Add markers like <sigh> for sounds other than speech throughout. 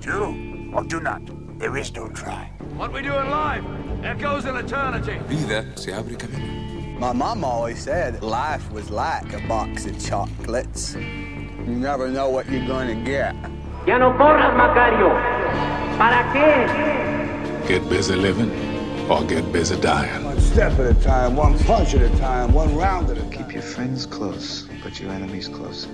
Do or do not. There is no try. What we do in life echoes in eternity. Vida se abre camino. My mom always said life was like a box of chocolates. You never know what you're going to get. Ya no corras, Macario. ¿Para qué? Get busy living or get busy dying. One step at a time, one punch at a time, one round at a time. Keep your friends close, but your enemies closer.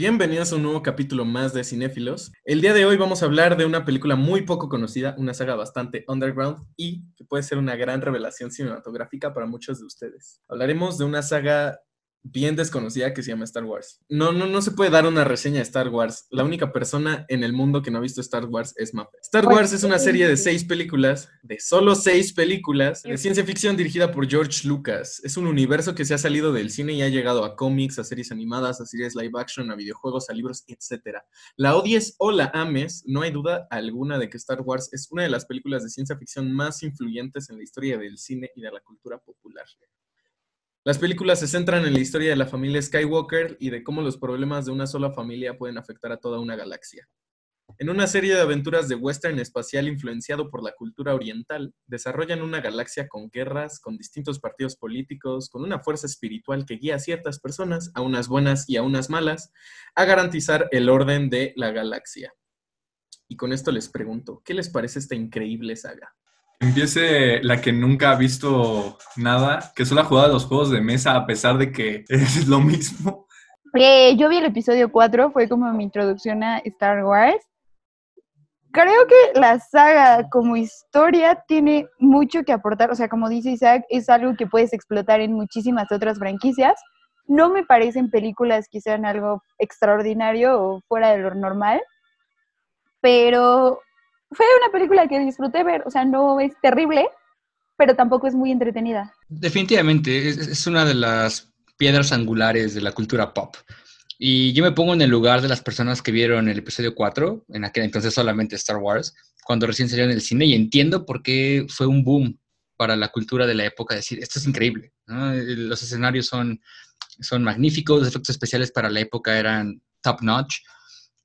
Bienvenidos a un nuevo capítulo más de Cinéfilos. El día de hoy vamos a hablar de una película muy poco conocida, una saga bastante underground y que puede ser una gran revelación cinematográfica para muchos de ustedes. Hablaremos de una saga bien desconocida que se llama Star Wars. No, no, no se puede dar una reseña de Star Wars. La única persona en el mundo que no ha visto Star Wars es Mappa. Star Wars es una serie de seis películas, de solo seis películas, de ciencia ficción dirigida por George Lucas. Es un universo que se ha salido del cine y ha llegado a cómics, a series animadas, a series live action, a videojuegos, a libros, etc. La odies o la ames, no hay duda alguna de que Star Wars es una de las películas de ciencia ficción más influyentes en la historia del cine y de la cultura popular. Las películas se centran en la historia de la familia Skywalker y de cómo los problemas de una sola familia pueden afectar a toda una galaxia. En una serie de aventuras de western espacial influenciado por la cultura oriental, desarrollan una galaxia con guerras, con distintos partidos políticos, con una fuerza espiritual que guía a ciertas personas, a unas buenas y a unas malas, a garantizar el orden de la galaxia. Y con esto les pregunto, ¿qué les parece esta increíble saga? Empiece la que nunca ha visto nada, que solo ha jugado a los juegos de mesa a pesar de que <laughs> es lo mismo. Eh, yo vi el episodio 4, fue como mi introducción a Star Wars. Creo que la saga como historia tiene mucho que aportar, o sea, como dice Isaac, es algo que puedes explotar en muchísimas otras franquicias. No me parecen películas que sean algo extraordinario o fuera de lo normal, pero fue una película que disfruté ver, o sea, no es terrible, pero tampoco es muy entretenida. Definitivamente, es, una de las piedras angulares de la cultura pop. Y yo me pongo en el lugar de las personas que vieron el episodio 4, en aquel entonces solamente Star Wars, cuando recién salió en el cine, y entiendo por qué fue un boom para la cultura de la época, decir, esto es increíble, ¿no? los escenarios son, son magníficos, los efectos especiales para la época eran top notch,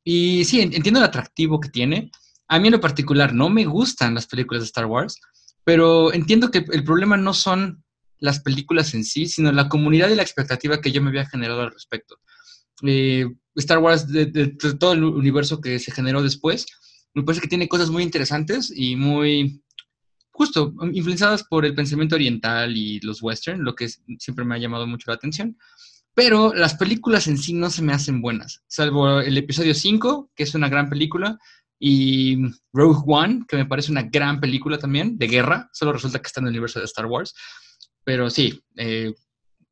y sí, entiendo el atractivo que tiene, a mí en lo particular no me gustan las películas de Star Wars, pero entiendo que el problema no son las películas en sí, sino la comunidad y la expectativa que yo me había generado al respecto. Eh, Star Wars, de, de, de, todo el universo que se generó después, me parece que tiene cosas muy interesantes y muy, justo, influenciadas por el pensamiento oriental y los western, lo que siempre me ha llamado mucho la atención. Pero las películas en sí no se me hacen buenas, salvo el episodio 5, que es una gran película, y Rogue One, que me parece una gran película también, de guerra, solo resulta que está en el universo de Star Wars. Pero sí, eh,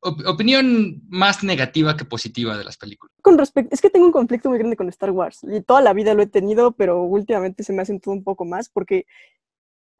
op opinión más negativa que positiva de las películas. Con respecto, es que tengo un conflicto muy grande con Star Wars, y toda la vida lo he tenido, pero últimamente se me ha sentido un poco más, porque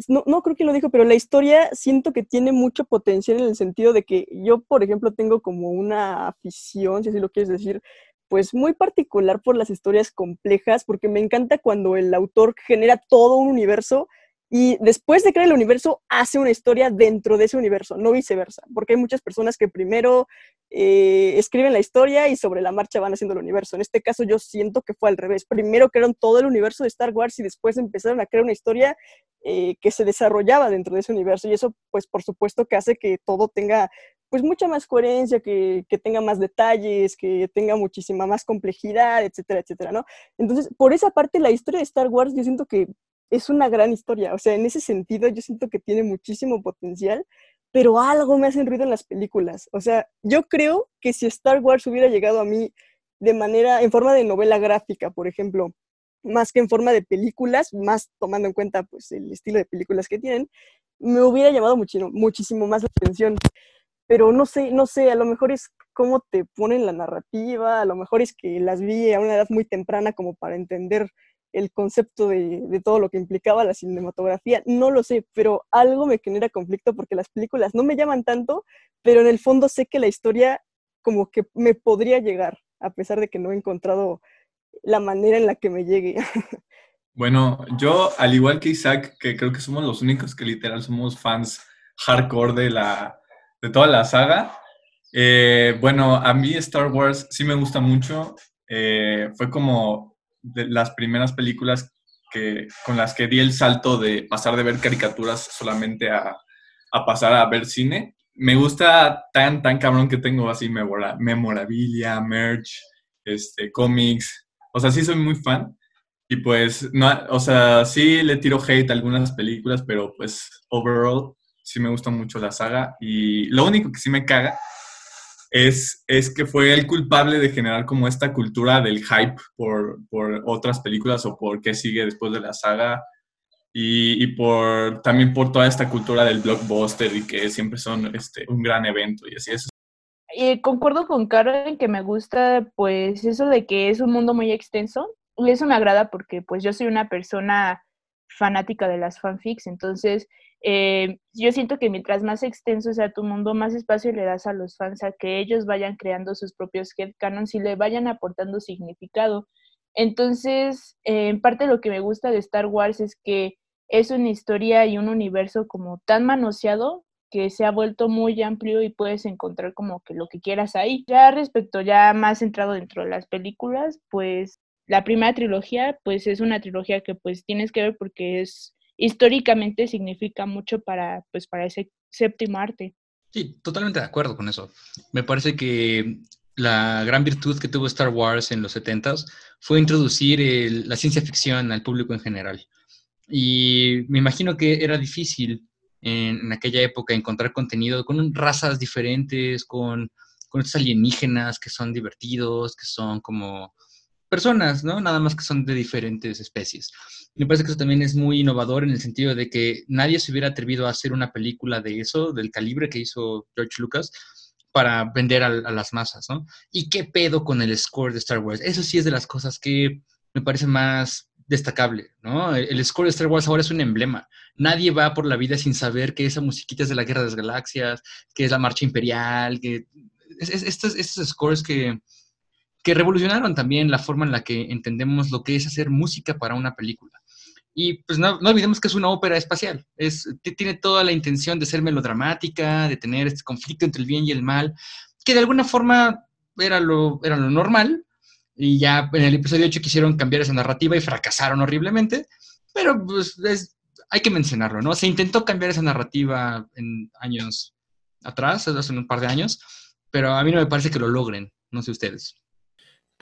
no, no creo que lo dijo, pero la historia siento que tiene mucho potencial en el sentido de que yo, por ejemplo, tengo como una afición, si así lo quieres decir, pues muy particular por las historias complejas, porque me encanta cuando el autor genera todo un universo y después de crear el universo hace una historia dentro de ese universo, no viceversa, porque hay muchas personas que primero eh, escriben la historia y sobre la marcha van haciendo el universo. En este caso yo siento que fue al revés, primero crearon todo el universo de Star Wars y después empezaron a crear una historia eh, que se desarrollaba dentro de ese universo y eso pues por supuesto que hace que todo tenga pues mucha más coherencia, que, que, tenga más detalles, que tenga muchísima más complejidad, etcétera, etcétera, ¿no? Entonces, por esa parte, la historia de Star Wars yo siento que es una gran historia, o sea, en ese sentido yo siento que tiene muchísimo potencial, pero algo me hace ruido en las películas, o sea, yo creo que si Star Wars hubiera llegado a mí de manera, en forma de novela gráfica, por ejemplo, más que en forma de películas, más tomando en cuenta pues el estilo de películas que tienen, me hubiera llamado muchísimo, muchísimo más la atención pero no sé, no sé, a lo mejor es cómo te ponen la narrativa, a lo mejor es que las vi a una edad muy temprana como para entender el concepto de, todo lo que implicaba la cinematografía, no lo sé, pero algo me genera conflicto porque las películas no me llaman tanto, pero en el fondo sé que la historia como que me podría llegar, a pesar de que no he encontrado la manera en la que me llegue. <laughs> Bueno, yo, al igual que Isaac, que creo que somos los únicos que literal somos fans hardcore de la, de toda la saga. Eh, bueno, a mí Star Wars sí me gusta mucho. Eh, fue como de las primeras películas que, con las que di el salto de pasar de ver caricaturas solamente a, a pasar a ver cine. Me gusta tan, tan cabrón que tengo así memora- memorabilia, merch, este, cómics. O sea, sí soy muy fan. Y pues, no, o sea, sí le tiro hate a algunas películas, pero pues, overall, sí me gusta mucho la saga. Y lo único que sí me caga es, es que fue el culpable de generar como esta cultura del hype por, por otras películas o por qué sigue después de la saga. Y, y por, también por toda esta cultura del blockbuster y que siempre son este, un gran evento y así es. Eh, concuerdo con Caro en que me gusta, pues, eso de que es un mundo muy extenso. Y eso me agrada porque, pues, yo soy una persona fanática de las fanfics, entonces eh, yo siento que mientras más extenso sea tu mundo, más espacio le das a los fans a que ellos vayan creando sus propios headcanons y le vayan aportando significado. Entonces, eh, en parte lo que me gusta de Star Wars es que es una historia y un universo como tan manoseado que se ha vuelto muy amplio y puedes encontrar como que lo que quieras ahí. Ya respecto ya más centrado dentro de las películas, pues la primera trilogía pues es una trilogía que pues tienes que ver porque es históricamente significa mucho para pues para ese séptimo arte. Sí, totalmente de acuerdo con eso. Me parece que la gran virtud que tuvo Star Wars en los 70s fue introducir la ciencia ficción al público en general. Y me imagino que era difícil en aquella época encontrar contenido con razas diferentes, con, con estos alienígenas que son divertidos, que son como personas, ¿no? Nada más que son de diferentes especies. Me parece que eso también es muy innovador en el sentido de que nadie se hubiera atrevido a hacer una película de eso, del calibre que hizo George Lucas, para vender a, las masas, ¿no? ¿Y qué pedo con el score de Star Wars? Eso sí es de las cosas que me parece más destacable, ¿no? El, el score de Star Wars ahora es un emblema. Nadie va por la vida sin saber que esa musiquita es de la Guerra de las Galaxias, que es la Marcha Imperial, que es- es- estos, estos scores que, que revolucionaron también la forma en la que entendemos lo que es hacer música para una película. Y pues no, olvidemos que es una ópera espacial. Es, tiene toda la intención de ser melodramática, de tener este conflicto entre el bien y el mal, que de alguna forma era lo, era lo normal. Y ya en el episodio 8 quisieron cambiar esa narrativa y fracasaron horriblemente. Pero pues es- hay que mencionarlo, ¿no? Se intentó cambiar esa narrativa en años atrás, hace un par de años, pero a mí no me parece que lo logren. No sé ustedes.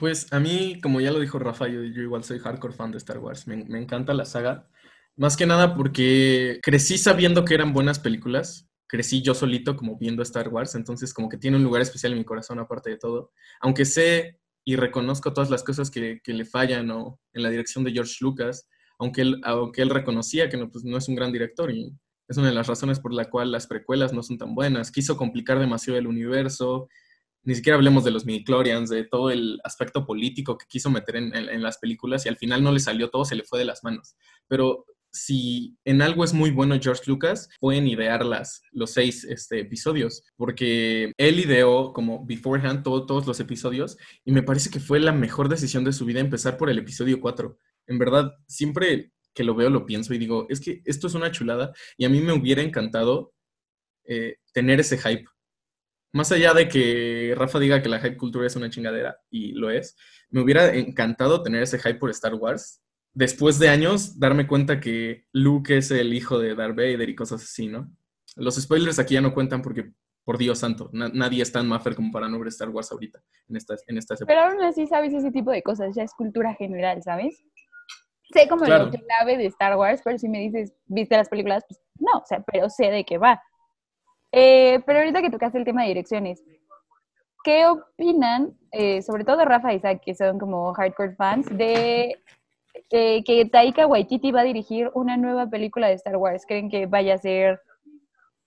Pues a mí, como ya lo dijo Rafa, yo, yo igual soy hardcore fan de Star Wars. Me, encanta la saga. Más que nada porque crecí sabiendo que eran buenas películas. Crecí yo solito como viendo Star Wars. Entonces como que tiene un lugar especial en mi corazón aparte de todo. Aunque sé y reconozco todas las cosas que, que le fallan o en la dirección de George Lucas. Aunque él, aunque él reconocía que no, pues, no es un gran director y es una de las razones por la cual las precuelas no son tan buenas. Quiso complicar demasiado el universo ni siquiera hablemos de los midichlorians, de todo el aspecto político que quiso meter en, en- las películas y al final no le salió todo, se le fue de las manos. Pero si en algo es muy bueno George Lucas, pueden idear las, los seis este, episodios, porque él ideó como beforehand todo- todos los episodios y me parece que fue la mejor decisión de su vida empezar por el episodio 4. En verdad, siempre que lo veo lo pienso y digo, es que esto es una chulada y a mí me hubiera encantado eh, tener ese hype más allá de que Rafa diga que la hype cultura es una chingadera, y lo es, me hubiera encantado tener ese hype por Star Wars. Después de años, darme cuenta que Luke es el hijo de Darth Vader y cosas así, ¿no? Los spoilers aquí ya no cuentan porque, por Dios santo, na- nadie es tan maffer como para no ver Star Wars ahorita, en estas, en estas Pero épocas. aún así sabes ese tipo de cosas, ya es cultura general, ¿sabes? Sé como Claro. lo clave de Star Wars, pero si me dices, ¿viste las películas? Pues no, o sea, pero sé de qué va. Eh, pero ahorita que tocaste el tema de direcciones, ¿qué opinan, eh, sobre todo Rafa y Isaac, que son como hardcore fans, de eh, que Taika Waititi va a dirigir una nueva película de Star Wars? ¿Creen que vaya a ser,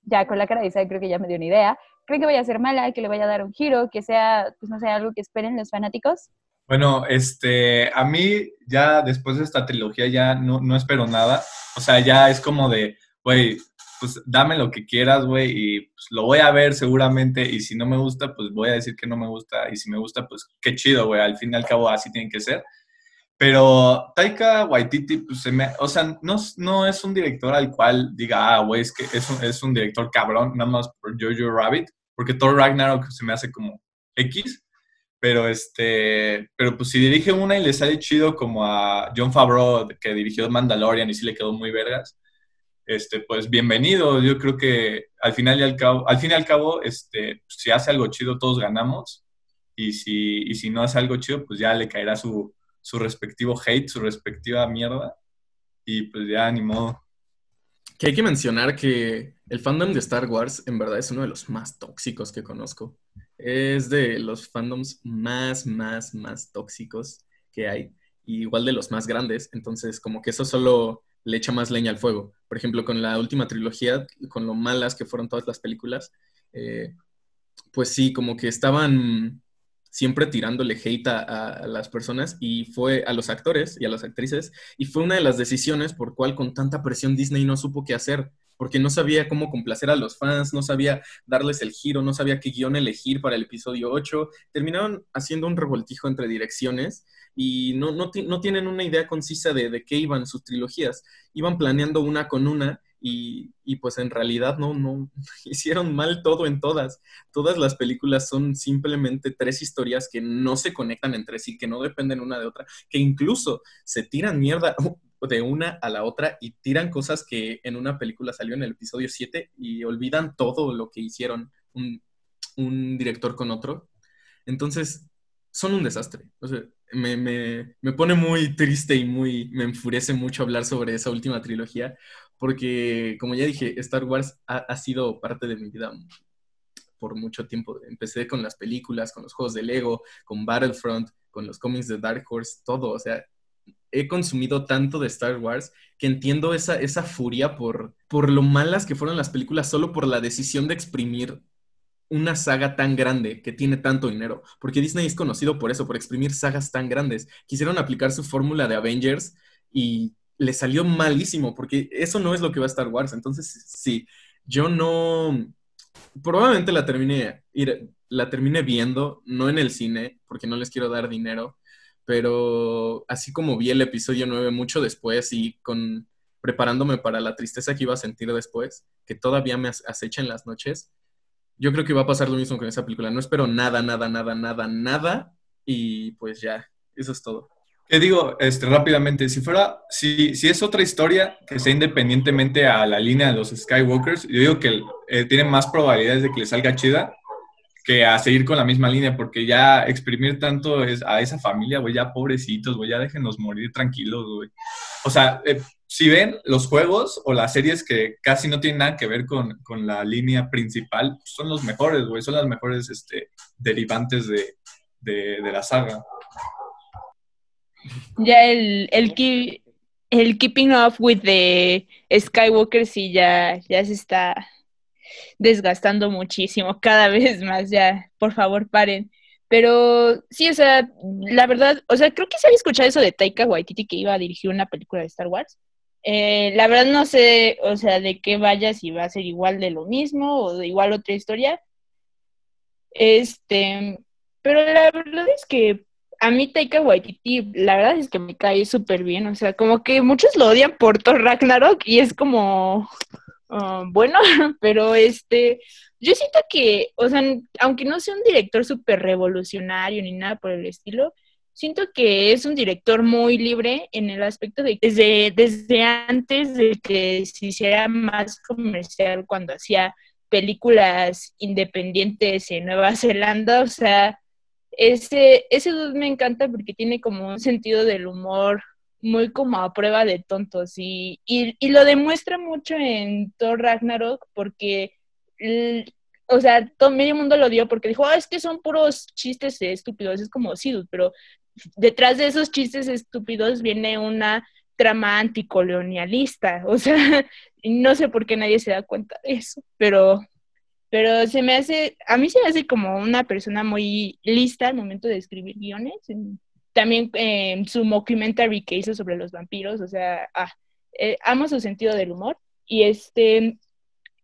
ya con la cara de Isaac creo que ya me dio una idea, ¿creen que vaya a ser mala, que le vaya a dar un giro, que sea, pues no sé, algo que esperen los fanáticos? Bueno, este, a mí ya después de esta trilogía ya no, no espero nada. O sea, ya es como de, güey, pues dame lo que quieras, güey, y pues, lo voy a ver seguramente. Y si no me gusta, pues voy a decir que no me gusta. Y si me gusta, pues qué chido, güey. Al fin y al cabo así tiene que ser. Pero Taika Waititi, pues se me, o sea, no, no es un director al cual diga, ah, güey, es que es un, es un director cabrón, nada más por Jojo Rabbit. porque Thor Ragnarok se me hace como X, pero este, pero pues si dirige una y le sale chido como a John Favreau, que dirigió Mandalorian y sí le quedó muy vergas, este, pues bienvenido. Yo creo que al final y al cabo, al fin al cabo, este, si hace algo chido, todos ganamos. Y si, y si no hace algo chido, pues ya le caerá su, su respectivo hate, su respectiva mierda. Y pues ya ni modo. Que hay que mencionar que el fandom de Star Wars en verdad es uno de los más tóxicos que conozco. Es de los fandoms más, más, más tóxicos que hay. Igual de los más grandes. Entonces, como que eso solo le echa más leña al fuego. Por ejemplo, con la última trilogía, con lo malas que fueron todas las películas, eh, pues sí, como que estaban siempre tirándole hate a, a, las personas y fue a los actores y a las actrices y fue una de las decisiones por cual con tanta presión Disney no supo qué hacer porque no sabía cómo complacer a los fans, no sabía darles el giro, no sabía qué guion elegir para el episodio 8. Terminaron haciendo un revoltijo entre direcciones y no, no, no tienen una idea concisa de, de, qué iban sus trilogías. Iban planeando una con una y, y, pues en realidad no, no <laughs> hicieron mal todo en todas. Todas las películas son simplemente tres historias que no se conectan entre sí, que no dependen una de otra, que incluso se tiran mierda de una a la otra y tiran cosas que en una película salió en el episodio 7 y olvidan todo lo que hicieron un, un director con otro. Entonces, son un desastre. O sea, me, me, me, pone muy triste y muy, me enfurece mucho hablar sobre esa última trilogía, porque, como ya dije, Star Wars ha, ha sido parte de mi vida por mucho tiempo. Empecé con las películas, con los juegos de Lego, con Battlefront, con los cómics de Dark Horse, todo. O sea, he consumido tanto de Star Wars que entiendo esa, esa furia por, por lo malas que fueron las películas solo por la decisión de exprimir una saga tan grande que tiene tanto dinero, porque Disney es conocido por eso, por exprimir sagas tan grandes. Quisieron aplicar su fórmula de Avengers y le salió malísimo, porque eso no es lo que va a Star Wars. Entonces, sí, yo no, probablemente la termine, la termine viendo, no en el cine, porque no les quiero dar dinero, pero así como vi el episodio 9 mucho después y con preparándome para la tristeza que iba a sentir después, que todavía me acecha en las noches, yo creo que va a pasar lo mismo con esa película. No espero nada, nada, nada, nada, nada. Y pues ya, eso es todo. Te digo, este, rápidamente, si fuera, si, si es otra historia que sea independientemente a la línea de los Skywalkers, yo digo que eh, tiene más probabilidades de que le salga chida que a seguir con la misma línea, porque ya exprimir tanto es, a esa familia, güey, ya pobrecitos, güey, ya déjenos morir tranquilos, güey. O sea, eh, si ven los juegos o las series que casi no tienen nada que ver con, con la línea principal, son los mejores, güey, son las mejores este, derivantes de, de, de, la saga. Ya el, el, el Keeping Up with the Skywalker sí ya, ya se está desgastando muchísimo, cada <laughs> vez más, ya, por favor, paren. Pero sí, o sea, la verdad, o sea, creo que se había escuchado eso de Taika Waititi que iba a dirigir una película de Star Wars. Eh, la verdad no sé, o sea, de qué vaya, si va a ser igual de lo mismo o de igual otra historia. Este, pero la verdad es que a mí Taika Waititi, la verdad es que me cae súper bien, o sea, como que muchos lo odian por Thor Ragnarok y es como, uh, bueno, <laughs> pero este, yo siento que, o sea, aunque no sea un director súper revolucionario ni nada por el estilo, siento que es un director muy libre en el aspecto de que desde, desde antes de que se hiciera más comercial cuando hacía películas independientes en Nueva Zelanda, o sea, ese, ese me encanta porque tiene como un sentido del humor muy como a prueba de tontos y, y, y lo demuestra mucho en Thor Ragnarok porque, o sea, todo medio mundo lo dio porque dijo, oh, es que son puros chistes estúpidos, es como sí, pero detrás de esos chistes estúpidos viene una trama anticolonialista, <laughs> o sea, no sé por qué nadie se da cuenta de eso, pero pero se me hace, a mí se me hace como una persona muy lista al momento de escribir guiones. También eh, su mockumentary que hizo sobre los vampiros, o sea, ah, eh, amo su sentido del humor. Y este,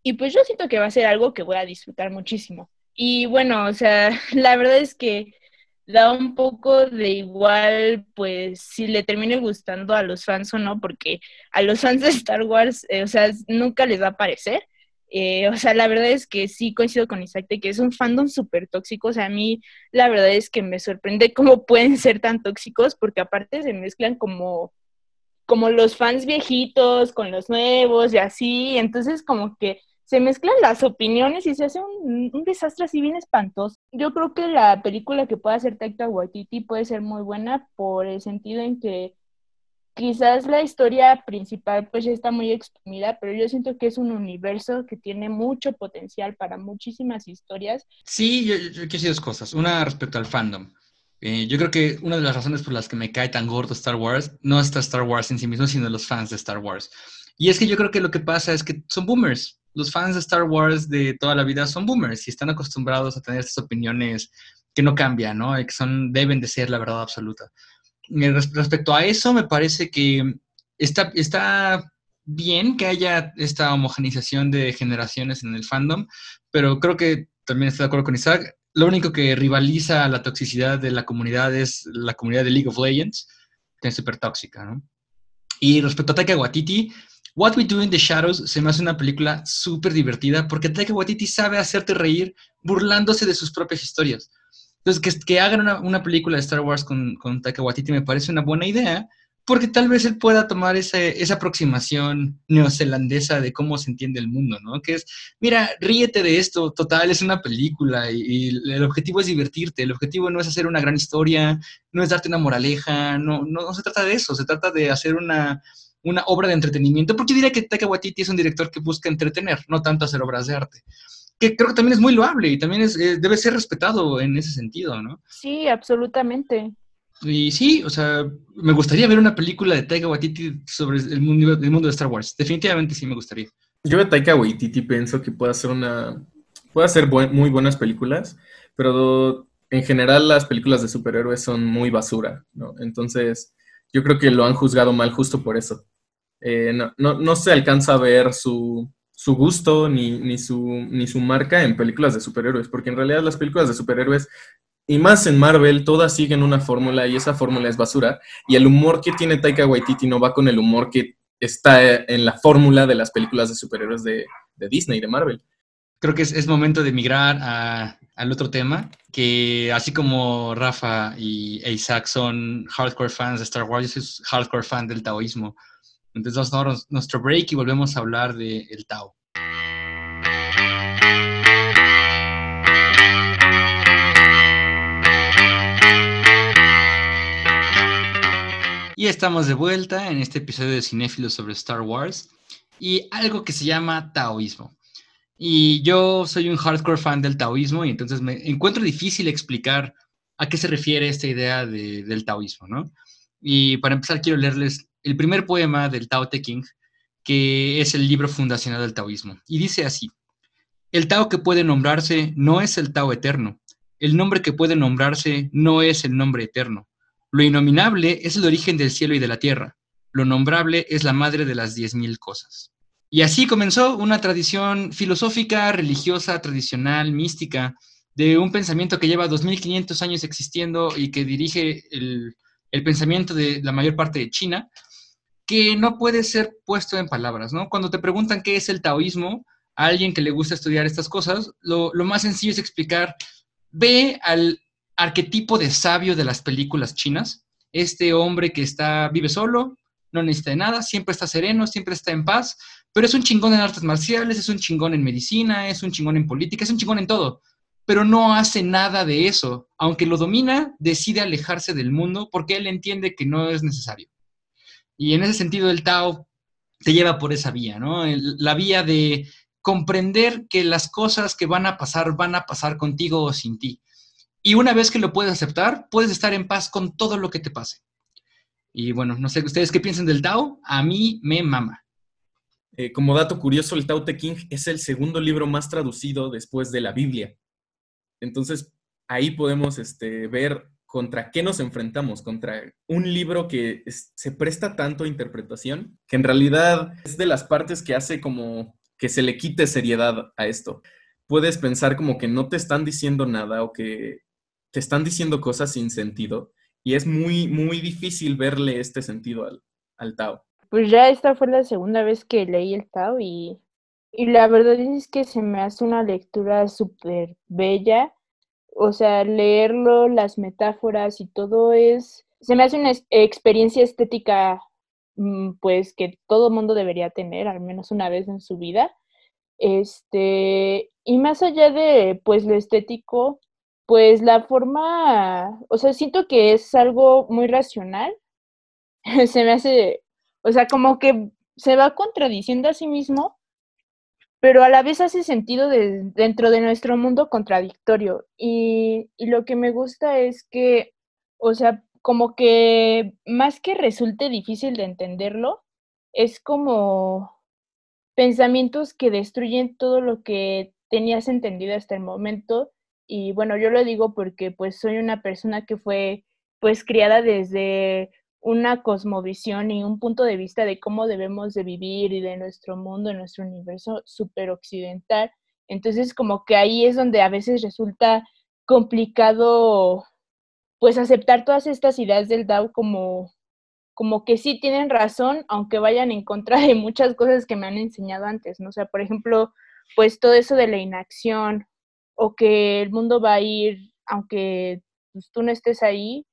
y pues yo siento que va a ser algo que voy a disfrutar muchísimo. Y bueno, o sea, <laughs> la verdad es que da un poco de igual, pues, si le termine gustando a los fans o no, porque a los fans de Star Wars, eh, o sea, nunca les va a parecer Eh, o sea, la verdad es que sí coincido con Isaac de que es un fandom súper tóxico. O sea, a mí la verdad es que me sorprende cómo <laughs> pueden ser tan tóxicos porque aparte se mezclan como, como los fans viejitos con los nuevos y así. Entonces como que se mezclan las opiniones y se hace un, un, desastre así bien espantoso. Yo creo que la película que pueda hacer Taika Waititi puede ser muy buena por el sentido en que quizás la historia principal pues ya está muy exprimida, pero yo siento que es un universo que tiene mucho potencial para muchísimas historias. Sí, yo, yo quiero decir dos cosas. Una respecto al fandom. Eh, yo creo que una de las razones por las que me cae tan gordo Star Wars no está Star Wars en sí mismo, sino los fans de Star Wars. Y es que yo creo que lo que pasa es que son boomers. Los fans de Star Wars de toda la vida son boomers y están acostumbrados a tener estas opiniones que no cambian, ¿no? Que son, deben de ser la verdad absoluta respecto a eso, me parece que está, está bien que haya esta homogenización de generaciones en el fandom, pero creo que también estoy de acuerdo con Isaac. Lo único que rivaliza la toxicidad de la comunidad es la comunidad de League of Legends, que es súper tóxica, ¿no? Y respecto a Taika Waititi, What We Do in the Shadows se me hace una película súper divertida porque Taika Waititi sabe hacerte reír burlándose de sus propias historias. Entonces, que, hagan una, película de Star Wars con, con Taika me parece una buena idea, porque tal vez él pueda tomar esa aproximación neozelandesa de cómo se entiende el mundo, ¿no? Que es, mira, ríete de esto, total, es una película y, el objetivo es divertirte, el objetivo no es hacer una gran historia, no es darte una moraleja, no, no, no se trata de eso, se trata de hacer una, una obra de entretenimiento, porque diría que Taika Waititi es un director que busca entretener, no tanto hacer obras de arte que creo que también es muy loable y también es, eh, debe ser respetado en ese sentido, ¿no? Sí, absolutamente. Y sí, o sea, me gustaría ver una película de Taika Waititi sobre el mundo, el mundo de Star Wars. Definitivamente sí me gustaría. Yo de Taika Waititi pienso que puede hacer una, puede hacer buen, muy buenas películas, pero en general las películas de superhéroes son muy basura, ¿no? Entonces, yo creo que lo han juzgado mal justo por eso. Eh, no, no, no se alcanza a ver su, su gusto ni, ni, su, ni su marca en películas de superhéroes, porque en realidad las películas de superhéroes, y más en Marvel, todas siguen una fórmula y esa fórmula es basura, y el humor que tiene Taika Waititi no va con el humor que está en la fórmula de las películas de superhéroes de, de Disney, de Marvel. Creo que es, es momento de migrar a, al otro tema, que así como Rafa y Isaac son hardcore fans de Star Wars, yo soy hardcore fan del taoísmo. Entonces vamos a tomar nuestro break y volvemos a hablar del de Tao. Y estamos de vuelta en este episodio de Cinéfilos sobre Star Wars y algo que se llama taoísmo. Y yo soy un hardcore fan del taoísmo y entonces me encuentro difícil explicar a qué se refiere esta idea de, del taoísmo, ¿no? Y para empezar quiero leerles el primer poema del Tao Te King, que es el libro fundacional del taoísmo. Y dice así, el Tao que puede nombrarse no es el Tao eterno, el nombre que puede nombrarse no es el nombre eterno. Lo inominable es el origen del cielo y de la tierra, lo nombrable es la madre de las diez mil cosas. Y así comenzó una tradición filosófica, religiosa, tradicional, mística, de un pensamiento que lleva 2500 años existiendo y que dirige el pensamiento de la mayor parte de China, que no puede ser puesto en palabras, ¿no? Cuando te preguntan qué es el taoísmo, a alguien que le gusta estudiar estas cosas, lo, más sencillo es explicar, ve al arquetipo de sabio de las películas chinas, este hombre que está, vive solo, no necesita de nada, siempre está sereno, siempre está en paz, pero es un chingón en artes marciales, es un chingón en medicina, es un chingón en política, es un chingón en todo, pero no hace nada de eso. Aunque lo domina, decide alejarse del mundo porque él entiende que no es necesario. Y en ese sentido el Tao te lleva por esa vía, ¿no? La vía de comprender que las cosas que van a pasar van a pasar contigo o sin ti. Y una vez que lo puedes aceptar, puedes estar en paz con todo lo que te pase. Y bueno, no sé, ¿ustedes qué piensan del Tao? A mí me mama. Eh, como dato curioso, el Tao Te King es el segundo libro más traducido después de la Biblia. Entonces, ahí podemos este, ver contra qué nos enfrentamos, contra un libro que se presta tanto a interpretación, que en realidad es de las partes que hace como que se le quite seriedad a esto. Puedes pensar como que no te están diciendo nada o que te están diciendo cosas sin sentido y es muy, muy difícil verle este sentido al, al Tao. Pues ya esta fue la segunda vez que leí el Tao y y la verdad es que se me hace una lectura súper bella. O sea, leerlo, las metáforas y todo es, se me hace una experiencia estética, mm, pues que todo mundo debería tener, al menos una vez en su vida. Este, y más allá de, pues, lo estético, pues la forma, o sea, siento que es algo muy racional. <laughs> Se me hace, o sea, como que se va contradiciendo a sí mismo, pero a la vez hace sentido de- dentro de nuestro mundo contradictorio. Y, y lo que me gusta es que, o sea, como que más que resulte difícil de entenderlo, es como pensamientos que destruyen todo lo que tenías entendido hasta el momento. Y bueno, yo lo digo porque pues soy una persona que fue pues criada desde una cosmovisión y un punto de vista de cómo debemos de vivir y de nuestro mundo, de nuestro universo super occidental. Entonces como que ahí es donde a veces resulta complicado pues aceptar todas estas ideas del Dao como como que sí tienen razón, aunque vayan en contra de muchas cosas que me han enseñado antes, ¿no? O sea, por ejemplo, pues todo eso de la inacción o que el mundo va a ir aunque pues, tú no estés ahí,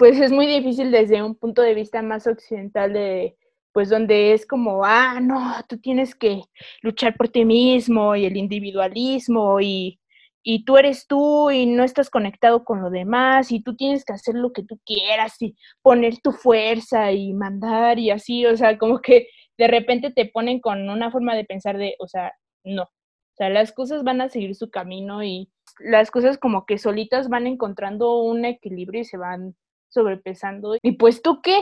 pues es muy difícil desde un punto de vista más occidental de pues donde es como, ah, no, tú tienes que luchar por ti mismo y el individualismo y, y tú eres tú y no estás conectado con lo demás y tú tienes que hacer lo que tú quieras y poner tu fuerza y mandar y así, o sea, como que de repente te ponen con una forma de pensar de, o sea, no, o sea, las cosas van a seguir su camino y las cosas como que solitas van encontrando un equilibrio y se van sobrepesando. Y pues tú qué?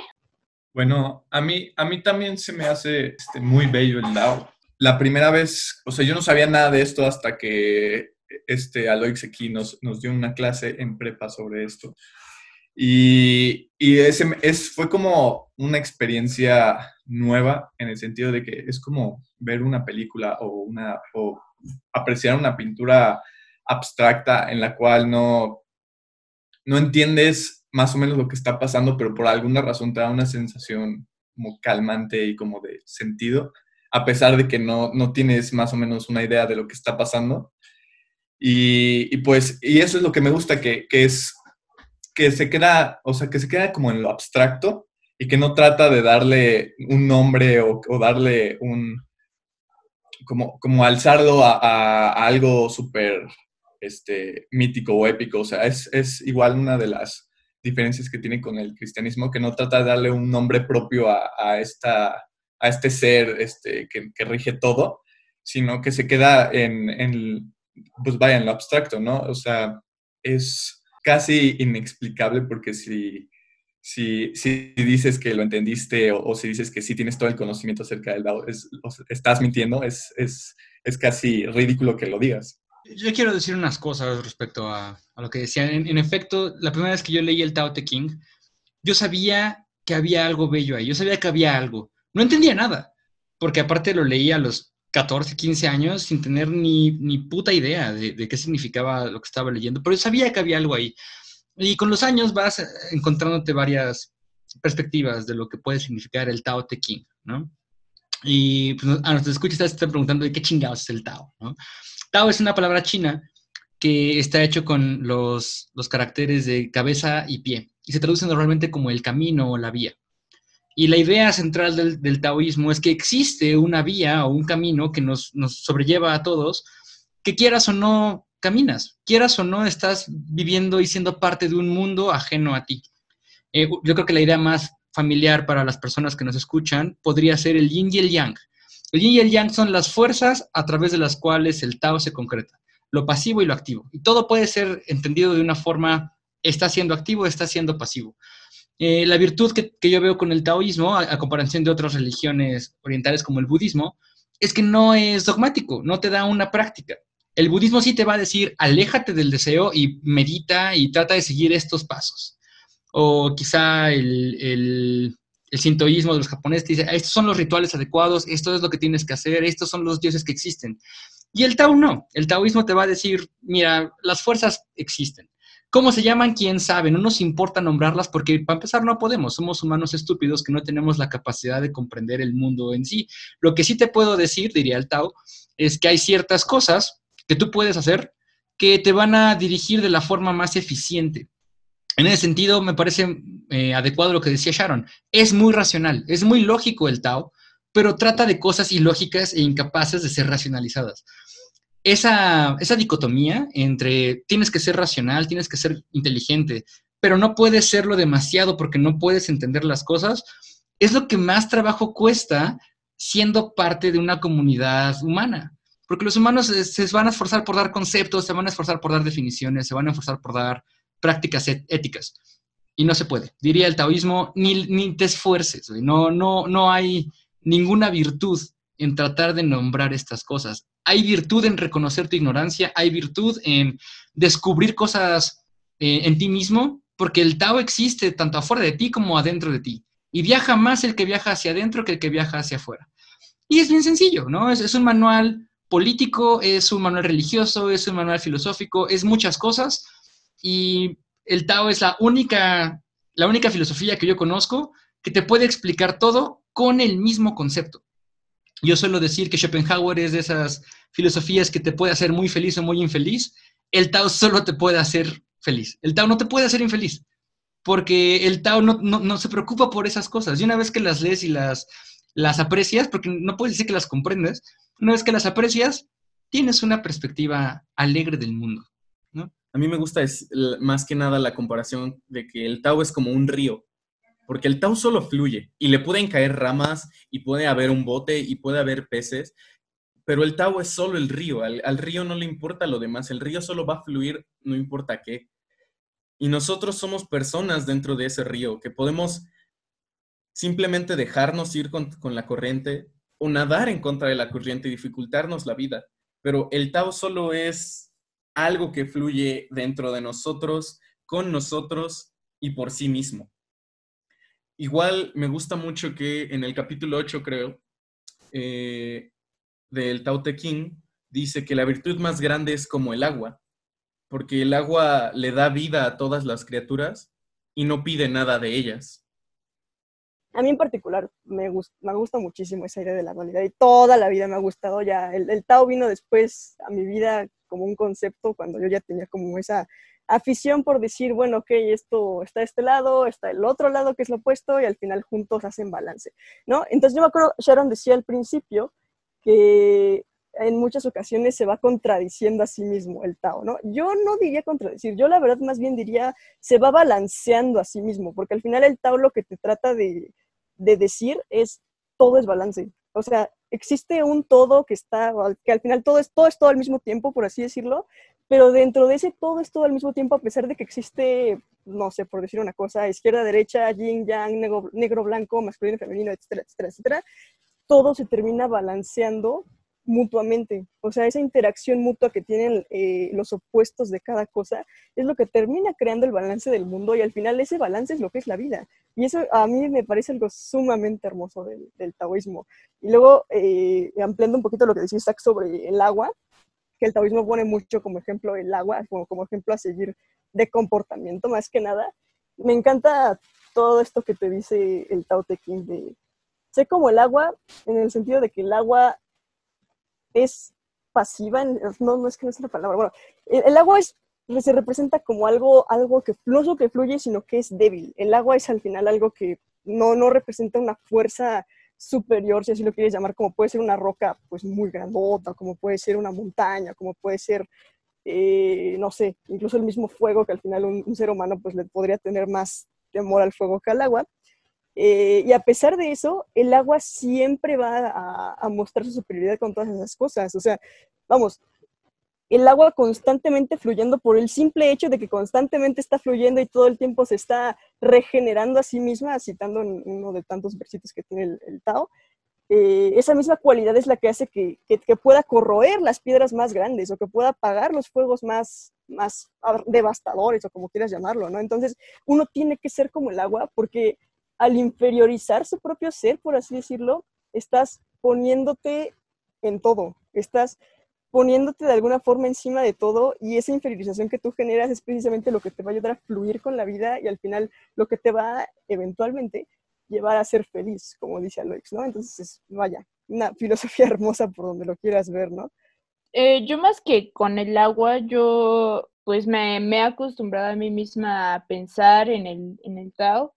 Bueno, a mí, a mí también se me hace este, muy bello el Dao. La primera vez, o sea, yo no sabía nada de esto hasta que este Aloix aquí nos, nos dio una clase en prepa sobre esto. Y, y ese es, fue como una experiencia nueva en el sentido de que es como ver una película o, una, o apreciar una pintura abstracta en la cual no, no entiendes más o menos lo que está pasando, pero por alguna razón te da una sensación como calmante y como de sentido, a pesar de que no, no tienes más o menos una idea de lo que está pasando. Y, pues, y eso es lo que me gusta, que, que, es que se queda, o sea, que se queda como en lo abstracto y que no trata de darle un nombre o, darle un, como, como alzarlo a algo súper este, mítico o épico. O sea, es, es igual una de las diferencias que tiene con el cristianismo, que no trata de darle un nombre propio a, a esta, a este ser este, que, que, rige todo, sino que se queda en, en, pues vaya, en lo abstracto, ¿no? O sea, es casi inexplicable porque si, si, si dices que lo entendiste o, o, si dices que sí tienes todo el conocimiento acerca del Dao, es, estás mintiendo, es, es, es casi ridículo que lo digas. Yo quiero decir unas cosas respecto a, a lo que decían. En, en, efecto, la primera vez que yo leí el Tao Te King, yo sabía que había algo bello ahí, yo sabía que había algo. No entendía nada, porque aparte lo leí a los 14, 15 años sin tener ni, ni puta idea de, de, qué significaba lo que estaba leyendo, pero yo sabía que había algo ahí. Y con los años vas encontrándote varias perspectivas de lo que puede significar el Tao Te King, ¿no? Y pues, a nuestros escuchas están preguntando de qué chingados es el Tao, ¿no? Tao es una palabra china que está hecho con los, los caracteres de cabeza y pie y se traduce normalmente como el camino o la vía. Y la idea central del, taoísmo es que existe una vía o un camino que nos, nos, sobrelleva a todos, que quieras o no caminas, quieras o no estás viviendo y siendo parte de un mundo ajeno a ti. Eh, yo creo que la idea más familiar para las personas que nos escuchan podría ser el yin y el yang. El yin y el yang son las fuerzas a través de las cuales el Tao se concreta, lo pasivo y lo activo. Y todo puede ser entendido de una forma, está siendo activo, está siendo pasivo. Eh, la virtud que, yo veo con el taoísmo, a, comparación de otras religiones orientales como el budismo, es que no es dogmático, no te da una práctica. El budismo sí te va a decir, aléjate del deseo y medita y trata de seguir estos pasos. O quizá el, el sintoísmo de los japoneses te dice, estos son los rituales adecuados, esto es lo que tienes que hacer, estos son los dioses que existen. Y el Tao no, el taoísmo te va a decir, mira, las fuerzas existen, ¿Cómo se llaman? ¿Quién sabe? No nos importa nombrarlas porque para empezar no podemos, somos humanos estúpidos que no tenemos la capacidad de comprender el mundo en sí. Lo que sí te puedo decir, diría el Tao, es que hay ciertas cosas que tú puedes hacer que te van a dirigir de la forma más eficiente. En ese sentido, me parece eh, adecuado lo que decía Sharon. Es muy racional, es muy lógico el Tao, pero trata de cosas ilógicas e incapaces de ser racionalizadas esa, esa dicotomía entre tienes que ser racional, tienes que ser inteligente, pero no puedes serlo demasiado porque no puedes entender las cosas, es lo que más trabajo cuesta siendo parte de una comunidad humana. Porque los humanos se, van a esforzar por dar conceptos, se van a esforzar por dar definiciones, se van a esforzar por dar prácticas éticas. Y no se puede. Diría el taoísmo, ni, ni te esfuerces. No, no, no hay ninguna virtud en tratar de nombrar estas cosas. Hay virtud en reconocer tu ignorancia, hay virtud en descubrir cosas eh, en ti mismo, porque el Tao existe tanto afuera de ti como adentro de ti. Y viaja más el que viaja hacia adentro que el que viaja hacia afuera. Y es bien sencillo, ¿no? Es, es un manual político, es un manual religioso, es un manual filosófico, es muchas cosas. Y el Tao es la única, la única filosofía que yo conozco que te puede explicar todo con el mismo concepto. Yo suelo decir que Schopenhauer es de esas filosofías que te puede hacer muy feliz o muy infeliz. El Tao solo te puede hacer feliz. El Tao no te puede hacer infeliz, porque el Tao no, se preocupa por esas cosas. Y una vez que las lees y las, las aprecias, porque no puedes decir que las comprendes, una vez que las aprecias, tienes una perspectiva alegre del mundo. A mí me gusta es, más que nada la comparación de que el Tao es como un río porque el Tao solo fluye y le pueden caer ramas y puede haber un bote y puede haber peces, pero el Tao es solo el río, al, río no le importa lo demás, el río solo va a fluir no importa qué. Y nosotros somos personas dentro de ese río que podemos simplemente dejarnos ir con, con la corriente o nadar en contra de la corriente y dificultarnos la vida, pero el Tao solo es algo que fluye dentro de nosotros, con nosotros y por sí mismo. Igual me gusta mucho que en el capítulo 8, creo, eh, del Tao Te King, dice que la virtud más grande es como el agua, porque el agua le da vida a todas las criaturas y no pide nada de ellas. A mí en particular me, gusta, muchísimo esa idea de la dualidad y toda la vida me ha gustado ya. El Tao vino después a mi vida como un concepto cuando yo ya tenía como esa afición por decir, bueno, ok, esto está este lado, está el otro lado que es lo opuesto y al final juntos hacen balance, ¿no? Entonces yo me acuerdo, Sharon decía al principio que en muchas ocasiones se va contradiciendo a sí mismo el Tao, ¿no? Yo no diría contradecir, yo la verdad más bien diría se va balanceando a sí mismo, porque al final el Tao lo que te trata de, de decir es todo es balance. O sea, existe un todo que está, que al final todo es, todo es todo al mismo tiempo, por así decirlo, pero dentro de ese todo es todo al mismo tiempo, a pesar de que existe, no sé, por decir una cosa, izquierda, derecha, yin, yang, negro, negro blanco, masculino, femenino, etcétera, etcétera, etcétera, todo se termina balanceando mutuamente. O sea, esa interacción mutua que tienen eh, los opuestos de cada cosa es lo que termina creando el balance del mundo y al final ese balance es lo que es la vida. Y eso a mí me parece algo sumamente hermoso del, taoísmo. Y luego, eh, ampliando un poquito lo que decía Isaac sobre el agua, que el taoísmo pone mucho como ejemplo el agua, como, como ejemplo a seguir de comportamiento más que nada. Me encanta todo esto que te dice el Tao Te Ching de sé como el agua en el sentido de que el agua es pasiva, no, no es que no es una palabra, bueno, el, agua es, se representa como algo, algo que no solo que fluye, sino que es débil. El agua es al final algo que no, no representa una fuerza superior, si así lo quieres llamar, como puede ser una roca pues muy grandota, como puede ser una montaña, como puede ser, eh, no sé, incluso el mismo fuego, que al final un, un, ser humano pues le podría tener más temor al fuego que al agua. Eh, y a pesar de eso, el agua siempre va a, mostrar su superioridad con todas esas cosas. O sea, vamos, el agua constantemente fluyendo por el simple hecho de que constantemente está fluyendo y todo el tiempo se está regenerando a sí misma, citando uno de tantos versitos que tiene el, Tao, eh, esa misma cualidad es la que hace que, que, pueda corroer las piedras más grandes o que pueda apagar los fuegos más, más devastadores o como quieras llamarlo, ¿no? Entonces, uno tiene que ser como el agua porque al inferiorizar su propio ser, por así decirlo, estás poniéndote en todo, estás poniéndote de alguna forma encima de todo y esa inferiorización que tú generas es precisamente lo que te va a ayudar a fluir con la vida y al final lo que te va a, eventualmente llevar a ser feliz, como dice Aloix, ¿no? Entonces, es, vaya, una filosofía <laughs> hermosa por donde lo quieras ver, ¿no? Eh, yo más que con el agua, yo pues me, me, he acostumbrado a mí misma a pensar en el, en el Tao,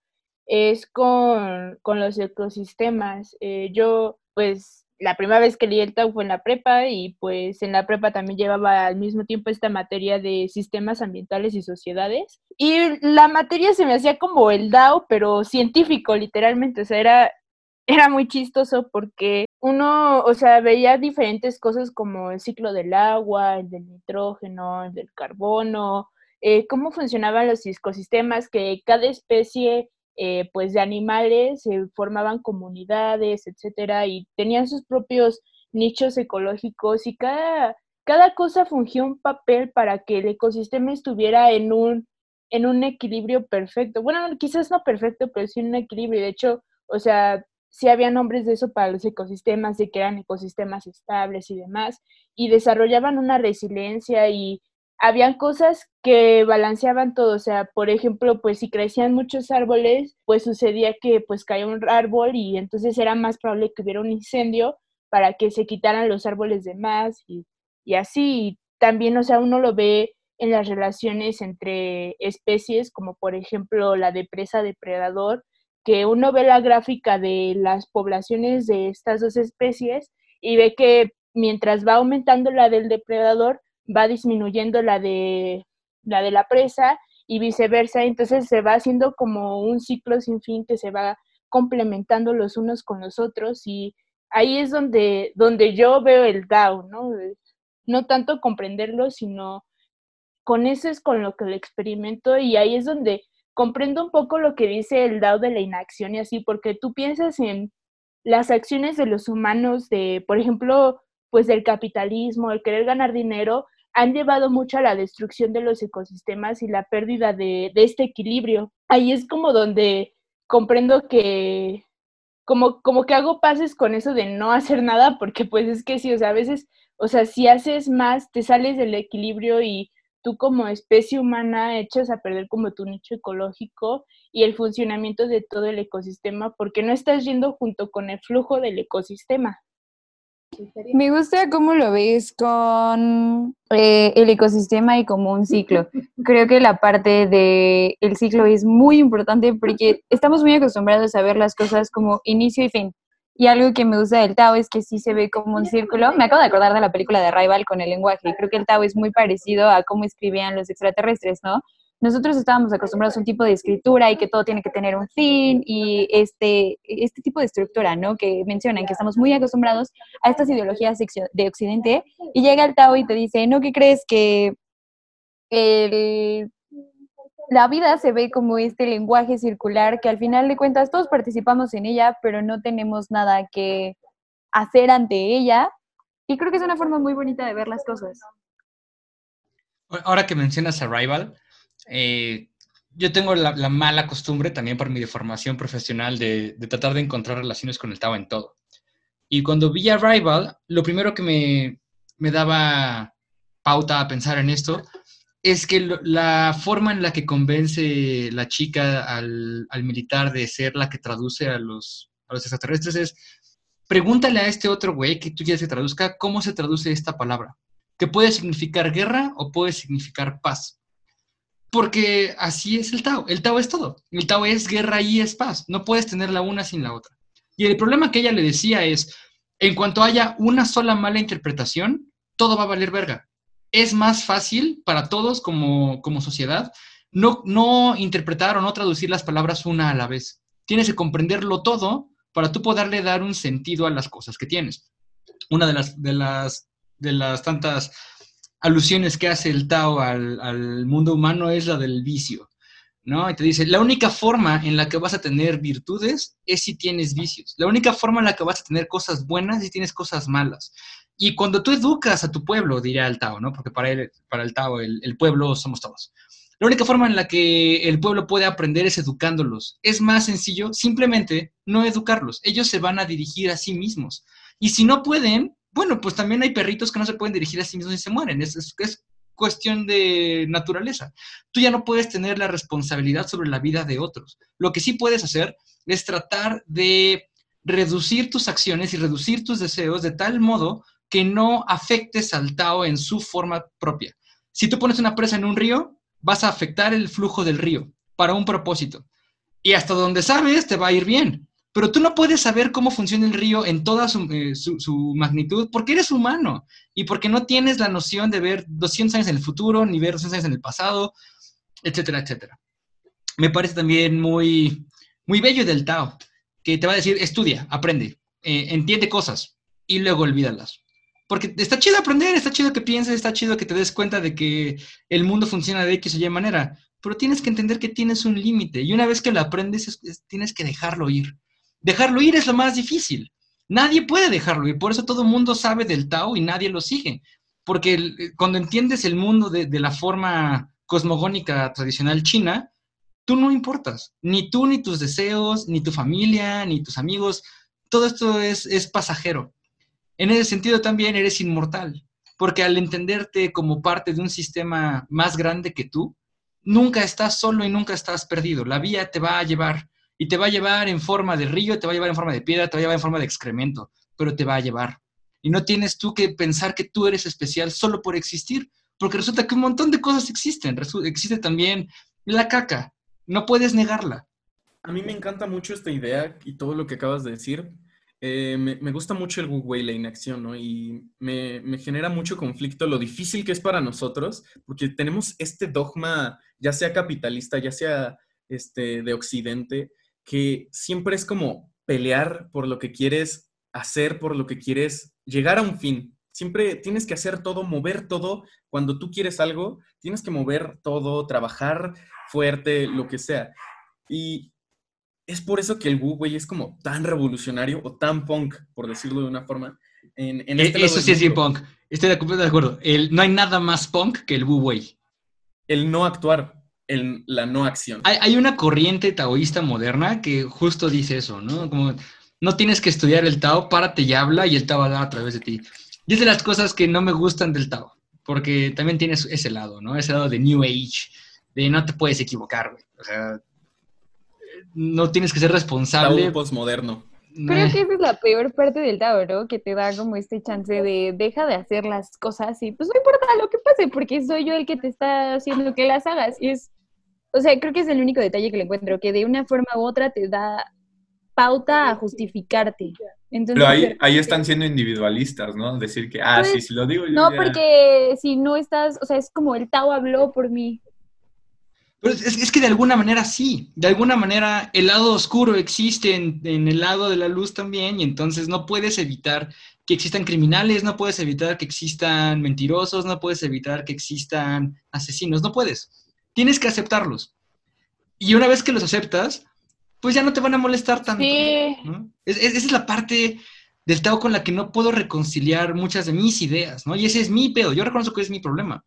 es con, con los ecosistemas. Eh, yo pues la primera vez que leí el Tao fue en la prepa y pues en la prepa también llevaba al mismo tiempo esta materia de sistemas ambientales y sociedades. Y la materia se me hacía como el DAO, pero científico, literalmente. O sea, era, <laughs> era muy chistoso porque uno, o sea, veía diferentes cosas como el ciclo del agua, el del nitrógeno, el del carbono, eh, cómo funcionaban los ecosistemas, que cada especie eh, pues de animales, se formaban comunidades, etcétera, y tenían sus propios nichos ecológicos y cada, cada cosa fungía un papel para que el ecosistema estuviera en un, en un equilibrio perfecto. Bueno, quizás no perfecto, pero sí en un equilibrio. De hecho, o sea, sí había nombres de eso para los ecosistemas, de que eran ecosistemas estables y demás, y desarrollaban una resiliencia y habían cosas que balanceaban todo, o sea, por ejemplo, pues si crecían muchos árboles, pues sucedía que pues caía un árbol y entonces era más probable que hubiera un incendio para que se quitaran los árboles de más y, y así. también, o sea, uno lo ve en las relaciones entre especies, como por ejemplo la de presa-depredador, que uno ve la gráfica de las poblaciones de estas dos especies y ve que mientras va aumentando la del depredador, va disminuyendo la de la de la presa y viceversa, entonces se va haciendo como un ciclo sin fin que se va complementando los unos con los otros y ahí es donde, donde yo veo el DAO, ¿no? No tanto comprenderlo, sino con eso es con lo que lo experimento y ahí es donde comprendo un poco lo que dice el DAO de la inacción y así, porque tú piensas en las acciones de los humanos, de, por ejemplo, pues del capitalismo, el querer ganar dinero, han llevado mucho a la destrucción de los ecosistemas y la pérdida de, este equilibrio. Ahí es como donde comprendo que como, como que hago pases con eso de no hacer nada, porque pues es que sí, o sea, a veces, o sea, si haces más, te sales del equilibrio y tú como especie humana echas a perder como tu nicho ecológico y el funcionamiento de todo el ecosistema, porque no estás yendo junto con el flujo del ecosistema. Me gusta cómo lo ves con eh, el ecosistema y como un ciclo. <laughs> Creo que la parte del el ciclo es muy importante porque estamos muy acostumbrados a ver las cosas como inicio y fin. Y algo que me gusta del Tao es que sí se ve como un círculo. Me acabo de acordar de la película de Rival con el lenguaje. Creo que el Tao es muy parecido a cómo escribían los extraterrestres, ¿no? Nosotros estábamos acostumbrados a un tipo de escritura y que todo tiene que tener un fin y este, este tipo de estructura, ¿no? Que mencionan que estamos muy acostumbrados a estas ideologías de Occidente y llega el Tao y te dice, ¿no? ¿Qué crees que la vida se ve como este lenguaje circular que al final de cuentas todos participamos en ella, pero no tenemos nada que hacer ante ella? Y creo que es una forma muy bonita de ver las cosas. Ahora que mencionas Arrival, eh, yo tengo la, mala costumbre, también por mi deformación profesional, de, tratar de encontrar relaciones con el Tao en todo. Y cuando vi Arrival, lo primero que me, daba pauta a pensar en esto es que la forma en la que convence la chica al, militar de ser la que traduce a los, a los extraterrestres es, pregúntale a este otro güey que tú quieres que traduzca cómo se traduce esta palabra, que puede significar guerra o puede significar paz. Porque así es el Tao. El Tao es todo. El Tao es guerra y es paz. No puedes tener la una sin la otra. Y el problema que ella le decía es, en cuanto haya una sola mala interpretación, todo va a valer verga. Es más fácil para todos como, como sociedad no, no interpretar o no traducir las palabras una a la vez. Tienes que comprenderlo todo para tú poderle dar un sentido a las cosas que tienes. Una de las, de las, de las tantas alusiones que hace el Tao al, mundo humano es la del vicio, ¿no? Y te dice, la única forma en la que vas a tener virtudes es si tienes vicios. La única forma en la que vas a tener cosas buenas es si tienes cosas malas. Y cuando tú educas a tu pueblo, diría el Tao, ¿no? Porque para, él, para el Tao el pueblo somos todos. La única forma en la que el pueblo puede aprender es educándolos. Es más sencillo simplemente no educarlos. Ellos se van a dirigir a sí mismos. Y si no pueden, bueno, pues también hay perritos que no se pueden dirigir a sí mismos y se mueren. Es, es, es cuestión de naturaleza. Tú ya no puedes tener la responsabilidad sobre la vida de otros. Lo que sí puedes hacer es tratar de reducir tus acciones y reducir tus deseos de tal modo que no afectes al Tao en su forma propia. Si tú pones una presa en un río, vas a afectar el flujo del río para un propósito. Y hasta donde sabes, te va a ir bien. Pero tú no puedes saber cómo funciona el río en toda su, eh, su, magnitud porque eres humano y porque no tienes la noción de ver 200 años en el futuro ni ver 200 años en el pasado, etcétera, etcétera. Me parece también muy, muy bello del Tao, que te va a decir, estudia, aprende, eh, entiende cosas y luego olvídalas. Porque está chido aprender, está chido que pienses, está chido que te des cuenta de que el mundo funciona de X o Y manera, pero tienes que entender que tienes un límite y una vez que lo aprendes es, es, tienes que dejarlo ir. Dejarlo ir es lo más difícil. Nadie puede dejarlo ir, por eso todo el mundo sabe del Tao y nadie lo sigue. Porque eh, cuando entiendes el mundo de, de, la forma cosmogónica tradicional china, tú no importas. Ni tú, ni tus deseos, ni tu familia, ni tus amigos. Todo esto es, es pasajero. En ese sentido también eres inmortal, porque al entenderte como parte de un sistema más grande que tú, nunca estás solo y nunca estás perdido. La vía te va a llevar y te va a llevar en forma de río, te va a llevar en forma de piedra, te va a llevar en forma de excremento, pero te va a llevar. Y no tienes tú que pensar que tú eres especial solo por existir, porque resulta que un montón de cosas existen. Resu existe también la caca, no puedes negarla. A mí me encanta mucho esta idea y todo lo que acabas de decir. Eh, me, me, gusta mucho el Wei, la inacción, ¿no? Y me, me, genera mucho conflicto lo difícil que es para nosotros, porque tenemos este dogma, ya sea capitalista, ya sea este, de Occidente, que siempre es como pelear por lo que quieres hacer, por lo que quieres llegar a un fin. Siempre tienes que hacer todo, mover todo. Cuando tú quieres algo, tienes que mover todo, trabajar fuerte, lo que sea. Y es por eso que el Wu Wei es como tan revolucionario o tan punk, por decirlo de una forma. En, en este eso sí es bien punk. Estoy de acuerdo. El, no hay nada más punk que el Wu Wei. El no actuar, el, la no acción. Hay, hay, una corriente taoísta moderna que justo dice eso, ¿no? Como no tienes que estudiar el Tao, párate y habla y el Tao habla a través de ti. Y es de las cosas que no me gustan del Tao, porque también tienes ese lado, ¿no? Ese lado de New Age, de no te puedes equivocar, güey. O sea, no tienes que ser responsable. Tao postmoderno. Creo que esa es la peor parte del Tao, ¿no? Que te da como este chance de deja de hacer las cosas y pues no importa lo que pase, porque soy yo el que te está haciendo que las hagas. Y es, o sea, creo que es el único detalle que le encuentro, que de una forma u otra te da pauta a justificarte. Entonces, Pero ahí, ahí están siendo individualistas, ¿no? Decir que, ah, pues, sí, si lo digo yo. No, ya... porque si no estás, o sea, es como el Tao habló por mí. Pero es, es, que de alguna manera sí, de alguna manera el lado oscuro existe en, en, el lado de la luz también y entonces no puedes evitar que existan criminales, no puedes evitar que existan mentirosos, no puedes evitar que existan asesinos, no puedes. Tienes que aceptarlos. Y una vez que los aceptas, pues ya no te van a molestar tanto. Sí. ¿no? Es, es, esa es la parte del Tao con la que no puedo reconciliar muchas de mis ideas, ¿no? Y ese es mi pedo. Yo reconozco que es mi problema,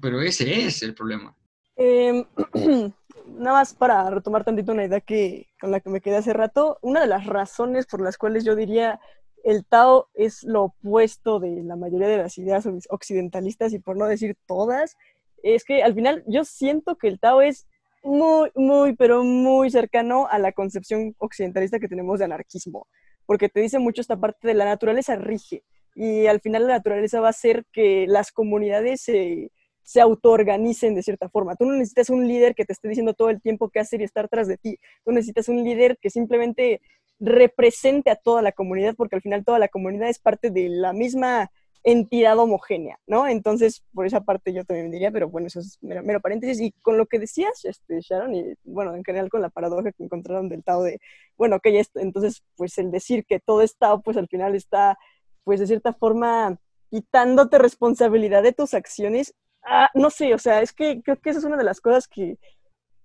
pero ese es el problema. Eh, <clears throat> nada más para retomar tantito una idea que, con la que me quedé hace rato, una de las razones por las cuales yo diría el Tao es lo opuesto de la mayoría de las ideas occidentalistas y por no decir todas, es que al final yo siento que el Tao es muy, muy, pero muy cercano a la concepción occidentalista que tenemos de anarquismo, porque te dice mucho esta parte de la naturaleza rige y al final la naturaleza va a hacer que las comunidades se se autoorganicen de cierta forma. Tú no necesitas un líder que te esté diciendo todo el tiempo qué hacer y estar tras de ti. Tú necesitas un líder que simplemente represente a toda la comunidad, porque al final toda la comunidad es parte de la misma entidad homogénea, ¿no? Entonces, por esa parte yo también diría, pero bueno, eso es mero, paréntesis. Y con lo que decías, este, Sharon, y bueno, en general con la paradoja que encontraron del Tao de, bueno, esto, entonces, pues el decir que todo es Tao, pues al final está, pues de cierta forma, quitándote responsabilidad de tus acciones Ah, no sé, o sea, es que creo que esa es una de las cosas que,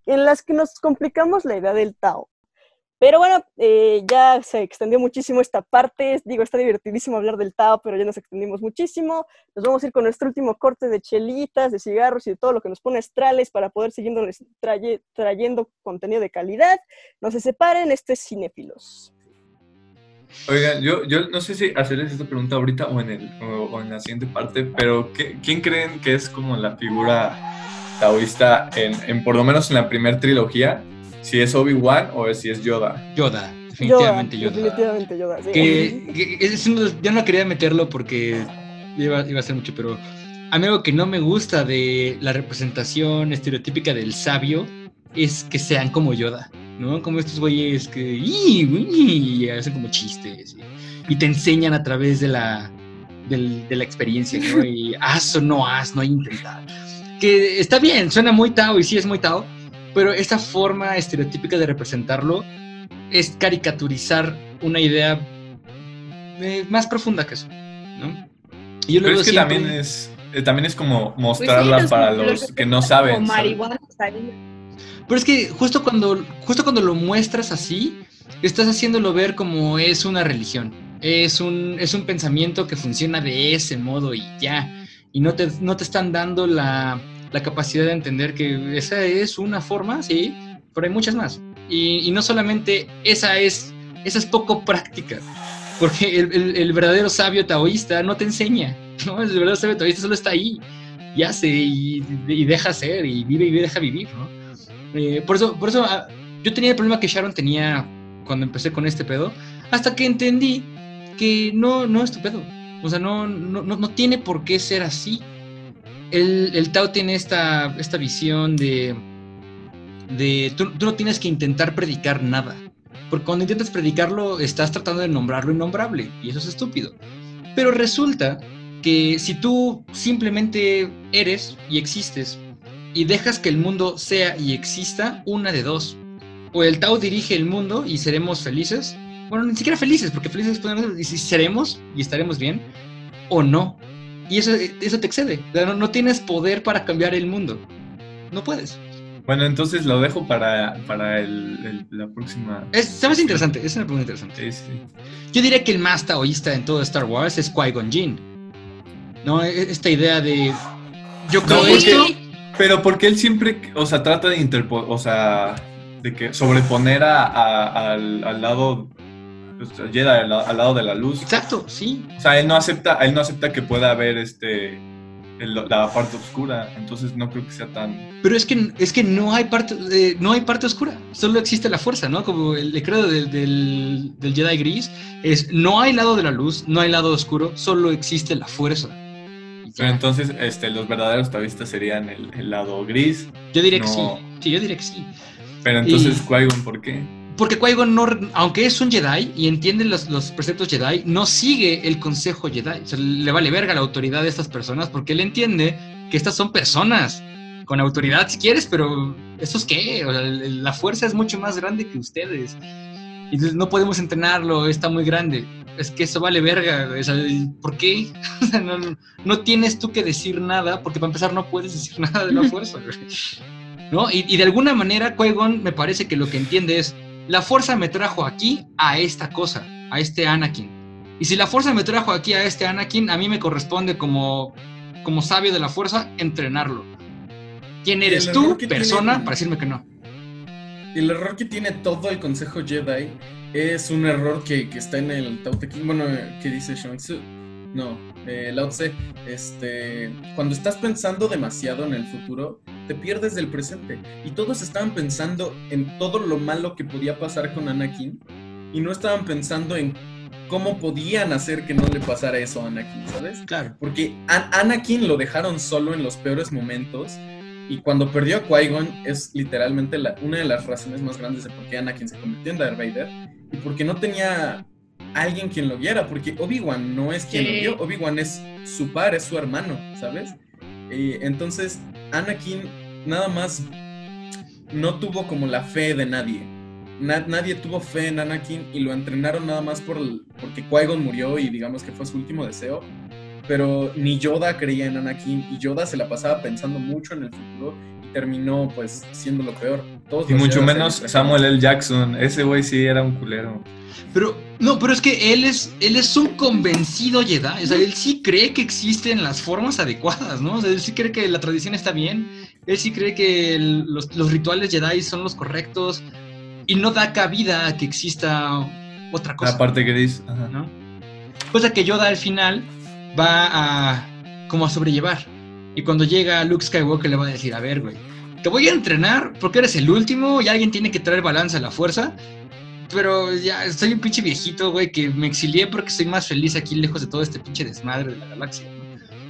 en las que nos complicamos la idea del Tao. Pero bueno, eh, ya se extendió muchísimo esta parte. Digo, está divertidísimo hablar del Tao, pero ya nos extendimos muchísimo. Nos vamos a ir con nuestro último corte de chelitas, de cigarros y de todo lo que nos pone astrales para poder seguir traye, trayendo contenido de calidad. No se separen, esto es Cinéfilos. Oigan, yo, yo no sé si hacerles esta pregunta ahorita o en, el, o, o en la siguiente parte, pero ¿qué- ¿quién creen que es como la figura taoísta en, en por lo menos en la primera trilogía? Si es Obi-Wan o si es Yoda. Yoda, definitivamente Yoda. definitivamente Yoda. sí. que, que es yo no quería meterlo porque iba, iba a ser mucho, pero a mí algo que no me gusta de la representación estereotípica del sabio es que sean como Yoda, ¿no? Como estos güeyes que "Ih, uy", y hacen como chistes y, y te enseñan a través de la, del- de la experiencia, ¿no? <laughs> Y haz o no haz, no hay intentar. Que está bien, suena muy Tao y sí es muy Tao, pero esta forma estereotípica de representarlo es caricaturizar una idea eh, más profunda que eso, ¿no? Y yo Pero es que siempre- también es, eh, también es como Pues sí, mostrarla los- para los los que no saben. Marihuana. Pero es que justo cuando, justo cuando lo muestras así, estás haciéndolo ver como es una religión. Es un, es un pensamiento que funciona de ese modo y ya. Y no te, no te están dando la, la capacidad de entender que esa es una forma, sí, pero hay muchas más. Y, y no solamente esa es, esa es poco práctica. Porque el, el- el verdadero sabio taoísta no te enseña. <laughs> ¿no? El verdadero sabio taoísta solo está ahí. Y hace y, y deja ser y vive y deja vivir. ¿no? Eh, por eso, por eso ah, yo tenía el problema que Sharon tenía cuando empecé con este pedo, hasta que entendí que no, no es tu pedo. O sea, no, no, no, no tiene por qué ser así. El, Tao tiene esta, esta visión de, de tú, no tienes que intentar predicar nada. Porque cuando intentas predicarlo, estás tratando de nombrar lo innombrable, y eso es estúpido. Pero resulta que si tú simplemente eres y existes y dejas que el mundo sea y exista, una de dos. O el Tao dirige el mundo y seremos felices. Bueno, ni siquiera felices, porque felices podemos seremos y estaremos bien, o no. Y eso, eso te excede. No, no tienes poder para cambiar el mundo. No puedes. Bueno, entonces lo dejo para, para el- el- la próxima. Es, se me hace interesante, es una pregunta interesante. Sí, sí. Yo diría que el más taoísta en todo Star Wars es Qui-Gon Jinn. ¿No? E- Esta idea de. Yo creo No, esto. pero porque él siempre, o sea, trata de interpo, o sea, de que sobreponer a, a- al, al lado, Jedi, al, al lado de la luz. Exacto, sí. O sea, él no acepta, él no acepta que pueda haber este el- la parte oscura, entonces no creo que sea tan. Pero es que, es que no, hay parte, eh, no hay parte oscura, solo existe la fuerza, ¿no? Como el credo del, del, del Jedi gris es no hay lado de la luz, no hay lado oscuro, solo existe la fuerza. Pero entonces, este, los verdaderos taoístas serían el, el lado gris. yo diría que no- sí, sí, yo diría que sí. Pero entonces, Y- ¿por qué? Porque Qui-Gon, no, aunque es un Jedi y entiende los, los preceptos Jedi, no sigue el consejo Jedi. O sea, le vale verga la autoridad de estas personas porque él entiende que estas son personas con autoridad si quieres, pero ¿eso es qué? O sea, la fuerza es mucho más grande que ustedes. Y no podemos entrenarlo, está muy grande. Es que eso vale verga. o sea, ¿Por qué? <laughs> O sea, no, no tienes tú que decir nada, porque para empezar no puedes decir <laughs> nada de la fuerza. ¿No? Y, y de alguna manera, Qui-Gon me parece que lo que entiende es, la fuerza me trajo aquí a esta cosa, a este Anakin. Y si la fuerza me trajo aquí a este Anakin, a mí me corresponde como, como sabio de la fuerza entrenarlo. ¿Quién eres tú, persona, tiene- para decirme que no? El error que tiene todo el Consejo Jedi es un error que, que está en el Tao Te Ching, bueno, que dice Shang Tzu. No, eh, Lao Tse. Este, cuando estás pensando demasiado en el futuro, te pierdes del presente. Y todos estaban pensando en todo lo malo que podía pasar con Anakin y no estaban pensando en cómo podían hacer que no le pasara eso a Anakin, ¿sabes? Claro. Porque a Anakin lo dejaron solo en los peores momentos y cuando perdió a Qui-Gon es literalmente la- una de las razones más grandes de por qué Anakin se convirtió en Darth Vader y porque no tenía alguien quien lo guiara, porque Obi-Wan no es quien Sí. lo guió, Obi-Wan es su par, es su hermano, ¿sabes? Eh, entonces Anakin nada más no tuvo como la fe de nadie. Na- nadie tuvo fe en Anakin y lo entrenaron nada más por el- porque Qui-Gon murió y digamos que fue su último deseo. Pero ni Yoda creía en Anakin y Yoda se la pasaba pensando mucho en el futuro y terminó pues siendo lo peor. Todos Y mucho menos Samuel L. Jackson. Ese güey sí era un culero. Pero, no, pero es que él es, él es un convencido Jedi. O sea, él sí cree que existen las formas adecuadas, ¿no? O sea, él sí cree que la tradición está bien. Él sí cree que el- los, los rituales Jedi son los correctos. Y no da cabida a que exista otra cosa. La parte gris. Ajá. ¿no? Cosa que Yoda al final va a como a sobrellevar. Y cuando llega Luke Skywalker le va a decir, a ver, güey, te voy a entrenar porque eres el último y alguien tiene que traer balance a la fuerza. Pero ya soy un pinche viejito, güey, que me exilié porque soy más feliz aquí lejos de todo este pinche desmadre de la galaxia.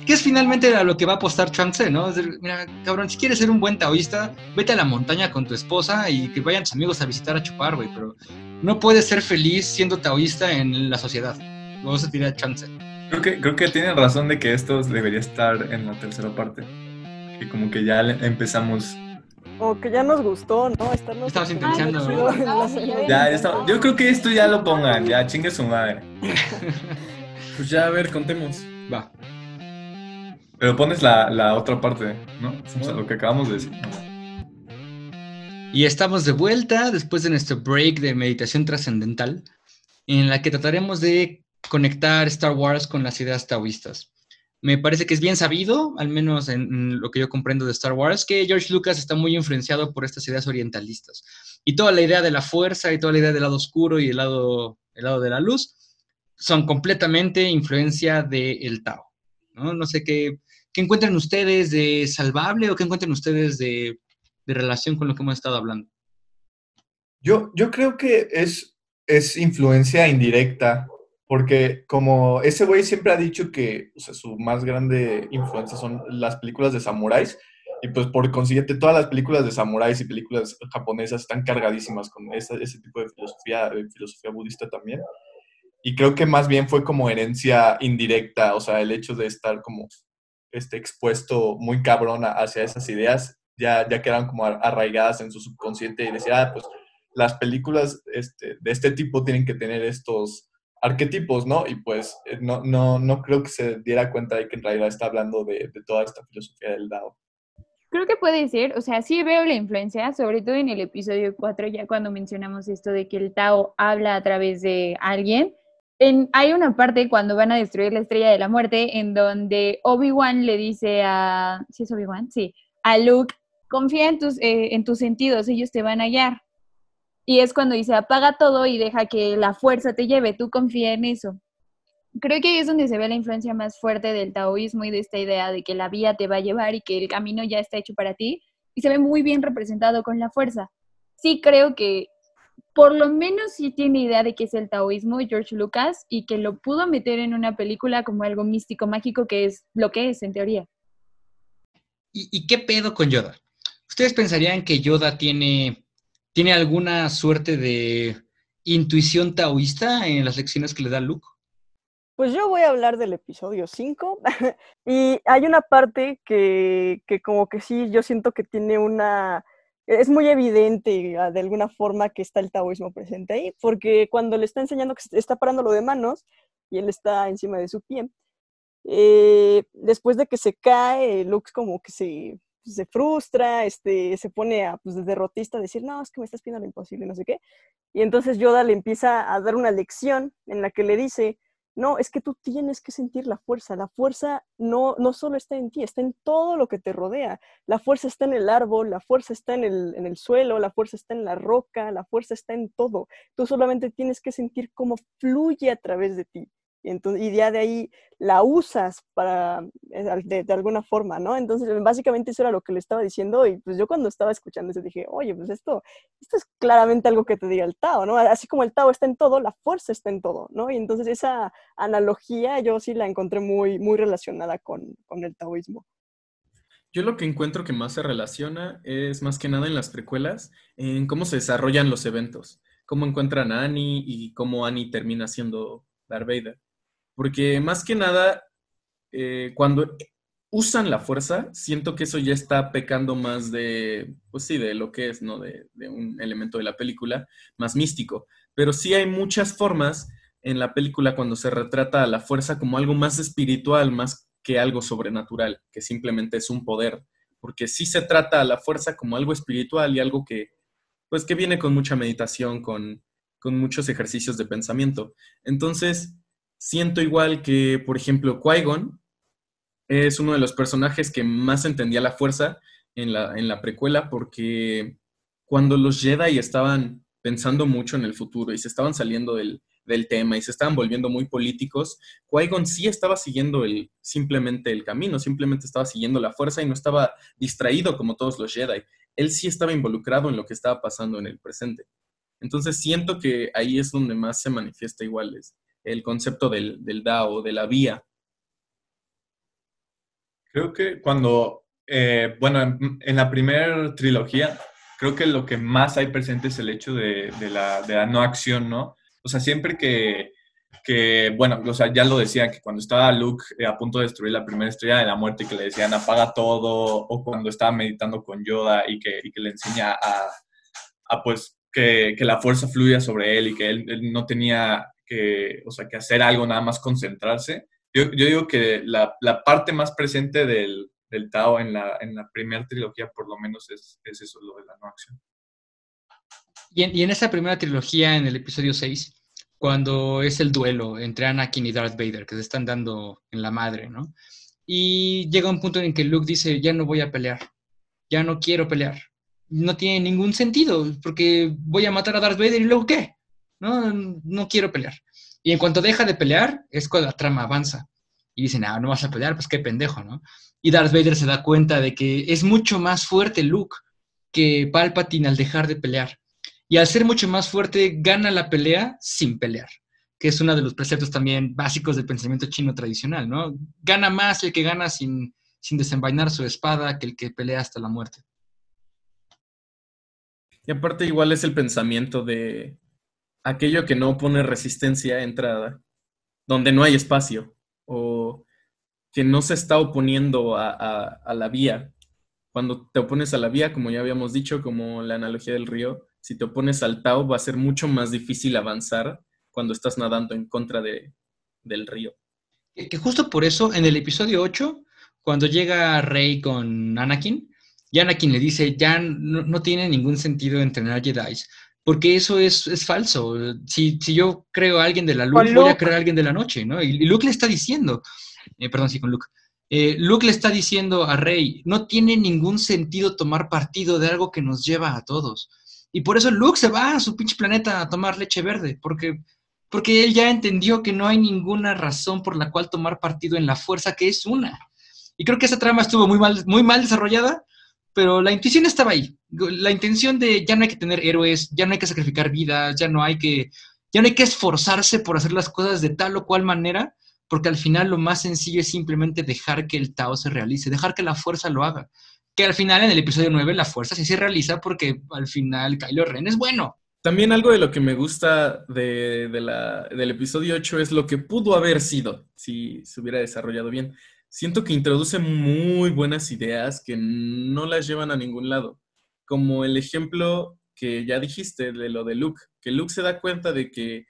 Que es finalmente a lo que va a apostar Chang-Tse, ¿no? Es decir, mira, cabrón, si quieres ser un buen taoísta, vete a la montaña con tu esposa y que vayan tus amigos a visitar a chupar, güey. Pero no puedes ser feliz siendo taoísta en la sociedad. Luego se tira Chang-Tse. Creo que, creo que tienen razón de que esto debería estar en la tercera parte. Que como que ya empezamos. Como que ya nos gustó, ¿no? Estarnos la serie. Ya, ya está- Yo creo que esto ya lo pongan, ya chingue su madre. <laughs> Pues ya, a ver, contemos. Va. Pero pones la, la otra parte, ¿no? O sea, lo que acabamos de decir. Y estamos de vuelta después de nuestro break de meditación trascendental, en la que trataremos de conectar Star Wars con las ideas taoístas. Me parece que es bien sabido, al menos en, lo que yo comprendo de Star Wars, que George Lucas está muy influenciado por estas ideas orientalistas. Y toda la idea de la fuerza y toda la idea del lado oscuro y el lado, el lado de la luz son completamente influencia del Tao. ¿no? no sé qué, qué encuentran ustedes de salvable o qué encuentran ustedes de, de relación con lo que hemos estado hablando. Yo, yo creo que es, es influencia indirecta, porque como ese güey siempre ha dicho que o sea, su más grande influencia son las películas de samuráis, y pues por consiguiente todas las películas de samuráis y películas japonesas están cargadísimas con ese, ese tipo de filosofía, de filosofía budista también. Y creo que más bien fue como herencia indirecta, o sea, el hecho de estar como este, expuesto muy cabrón hacia esas ideas, ya, ya quedaron como ar- arraigadas en su subconsciente y decía, ah, pues las películas este, de este tipo tienen que tener estos arquetipos, ¿no? Y pues eh, no, no, no creo que se diera cuenta de que en realidad está hablando de, de toda esta filosofía del Dao. Creo que puede ser, o sea, sí veo la influencia, sobre todo en el episodio 4, ya cuando mencionamos esto de que el Tao habla a través de alguien. En, hay una parte cuando van a destruir la estrella de la muerte en donde Obi-Wan le dice a. ¿Sí es Obi-Wan? Sí. A Luke, confía en tus, eh, en tus sentidos, ellos te van a guiar. Y es cuando dice, apaga todo y deja que la fuerza te lleve, tú confía en eso. Creo que ahí es donde se ve la influencia más fuerte del taoísmo y de esta idea de que la vía te va a llevar y que el camino ya está hecho para ti. Y se ve muy bien representado con la fuerza. Sí creo que por lo menos sí tiene idea de qué es el taoísmo George Lucas y que lo pudo meter en una película como algo místico, mágico, que es lo que es en teoría. ¿Y, y qué pedo con Yoda? ¿Ustedes pensarían que Yoda tiene, tiene alguna suerte de intuición taoísta en las lecciones que le da Luke? Pues yo voy a hablar del episodio 5 <laughs> y hay una parte que, que como que sí, yo siento que tiene una... Es muy evidente ah, de alguna forma que está el taoísmo presente ahí, porque cuando le está enseñando que está parando lo de manos y él está encima de su pie, eh, después de que se cae, Luke como que se, se frustra, este, se pone a, pues, de derrotista a decir, no, es que me estás pidiendo lo imposible, no sé qué. Y entonces Yoda le empieza a dar una lección en la que le dice, no, es que tú tienes que sentir la fuerza. La fuerza no, no solo está en ti, está en todo lo que te rodea. La fuerza está en el árbol, la fuerza está en el, en el suelo, la fuerza está en la roca, la fuerza está en todo. Tú solamente tienes que sentir cómo fluye a través de ti. Y, entonces, ya de ahí la usas para, eh, de, de, alguna forma, ¿no? Entonces, básicamente eso era lo que le estaba diciendo y pues yo cuando estaba escuchando eso dije, oye, pues esto, esto es claramente algo que te diga el Tao, ¿no? Así como el Tao está en todo, la fuerza está en todo, ¿no? Y entonces esa analogía yo sí la encontré muy, muy relacionada con, con el taoísmo. Yo lo que encuentro que más se relaciona es más que nada en las precuelas, en cómo se desarrollan los eventos, cómo encuentran a Annie y cómo Annie termina siendo Darth Vader. Porque más que nada, eh, cuando usan la fuerza, siento que eso ya está pecando más de, pues sí, de lo que es, ¿no? De, un elemento de la película, más místico. Pero sí hay muchas formas en la película cuando se retrata a la fuerza como algo más espiritual, más que algo sobrenatural, que simplemente es un poder. Porque sí se trata a la fuerza como algo espiritual y algo que, pues que viene con mucha meditación, con, con muchos ejercicios de pensamiento. Entonces, siento igual que, por ejemplo, Qui-Gon es uno de los personajes que más entendía la fuerza en la, en la precuela porque cuando los Jedi estaban pensando mucho en el futuro y se estaban saliendo del, del tema y se estaban volviendo muy políticos, Qui-Gon sí estaba siguiendo el, simplemente el camino, simplemente estaba siguiendo la fuerza y no estaba distraído como todos los Jedi. Él sí estaba involucrado en lo que estaba pasando en el presente. Entonces siento que ahí es donde más se manifiesta igual es el concepto del, del Dao, de la vía. Creo que cuando, eh, bueno, en, la primera trilogía, creo que lo que más hay presente es el hecho de, de, la, no acción, ¿no? O sea, siempre que, que, bueno, o sea, ya lo decían, que cuando estaba Luke eh, a punto de destruir la primera estrella de la muerte que le decían apaga todo, o cuando estaba meditando con Yoda y que, y que le enseña a, a pues, que, que, la fuerza fluya sobre él y que él, no tenía que, o sea, que hacer algo, nada más concentrarse. Yo, yo digo que la, la, parte más presente del, del Tao en la, en la primera trilogía, por lo menos, es, es eso, lo de la no acción. Y en, y en, esa primera trilogía, en el episodio 6, cuando es el duelo entre Anakin y Darth Vader, que se están dando en la madre, ¿no? Y llega un punto en que Luke dice, ya no voy a pelear, ya no quiero pelear. No tiene ningún sentido, porque voy a matar a Darth Vader y luego qué? No, no quiero pelear. Y en cuanto deja de pelear, es cuando la trama avanza. Y dicen, ah, no vas a pelear, pues qué pendejo, ¿no? Y Darth Vader se da cuenta de que es mucho más fuerte Luke que Palpatine al dejar de pelear. Y al ser mucho más fuerte, gana la pelea sin pelear, que es uno de los preceptos también básicos del pensamiento chino tradicional, ¿no? Gana más el que gana sin, sin desenvainar su espada que el que pelea hasta la muerte. Y aparte igual es el pensamiento de aquello que no pone resistencia a entrada, donde no hay espacio, o que no se está oponiendo a la vía. Cuando te opones a la vía, como ya habíamos dicho, como la analogía del río, si te opones al Tao, va a ser mucho más difícil avanzar cuando estás nadando en contra de, del río. Que justo por eso, en el episodio 8, cuando llega Rey con Anakin, y Anakin le dice, ya no, no tiene ningún sentido entrenar Jedi, porque eso es, es falso. Si, si, yo creo a alguien de la luz, voy a creer a alguien de la noche, ¿no? Y, y Luke le está diciendo, eh, perdón, sí, con Luke. Eh, Luke le está diciendo a Rey, no tiene ningún sentido tomar partido de algo que nos lleva a todos. Y por eso Luke se va a su pinche planeta a tomar leche verde, porque, porque él ya entendió que no hay ninguna razón por la cual tomar partido en la fuerza, que es una. Y creo que esa trama estuvo muy mal, muy mal desarrollada, pero la intuición estaba ahí. La intención de ya no hay que tener héroes, ya no hay que sacrificar vidas, ya no hay que, ya no hay que esforzarse por hacer las cosas de tal o cual manera, porque al final lo más sencillo es simplemente dejar que el Tao se realice, dejar que la fuerza lo haga que al final en el episodio 9 la fuerza sí se realiza porque al final Kylo Ren es bueno. También algo de lo que me gusta de, del episodio 8 es lo que pudo haber sido si se hubiera desarrollado bien. Siento que introduce muy buenas ideas que no las llevan a ningún lado. Como el ejemplo que ya dijiste de lo de Luke, que Luke se da cuenta de que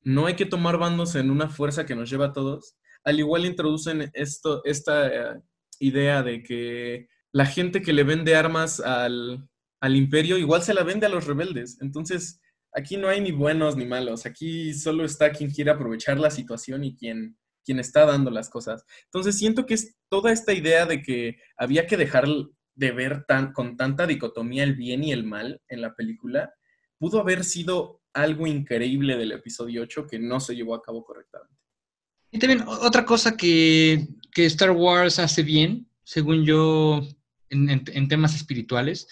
no hay que tomar bandos en una fuerza que nos lleva a todos. Al igual introducen esto, esta uh, idea de que la gente que le vende armas al, al, imperio igual se la vende a los rebeldes. Entonces, aquí no hay ni buenos ni malos. Aquí solo está quien quiere aprovechar la situación y quien, quien está dando las cosas. Entonces, siento que es toda esta idea de que había que dejar de ver con tanta dicotomía el bien y el mal en la película, pudo haber sido algo increíble del episodio 8 que no se llevó a cabo correctamente. Y también otra cosa que, que Star Wars hace bien, según yo en, temas espirituales,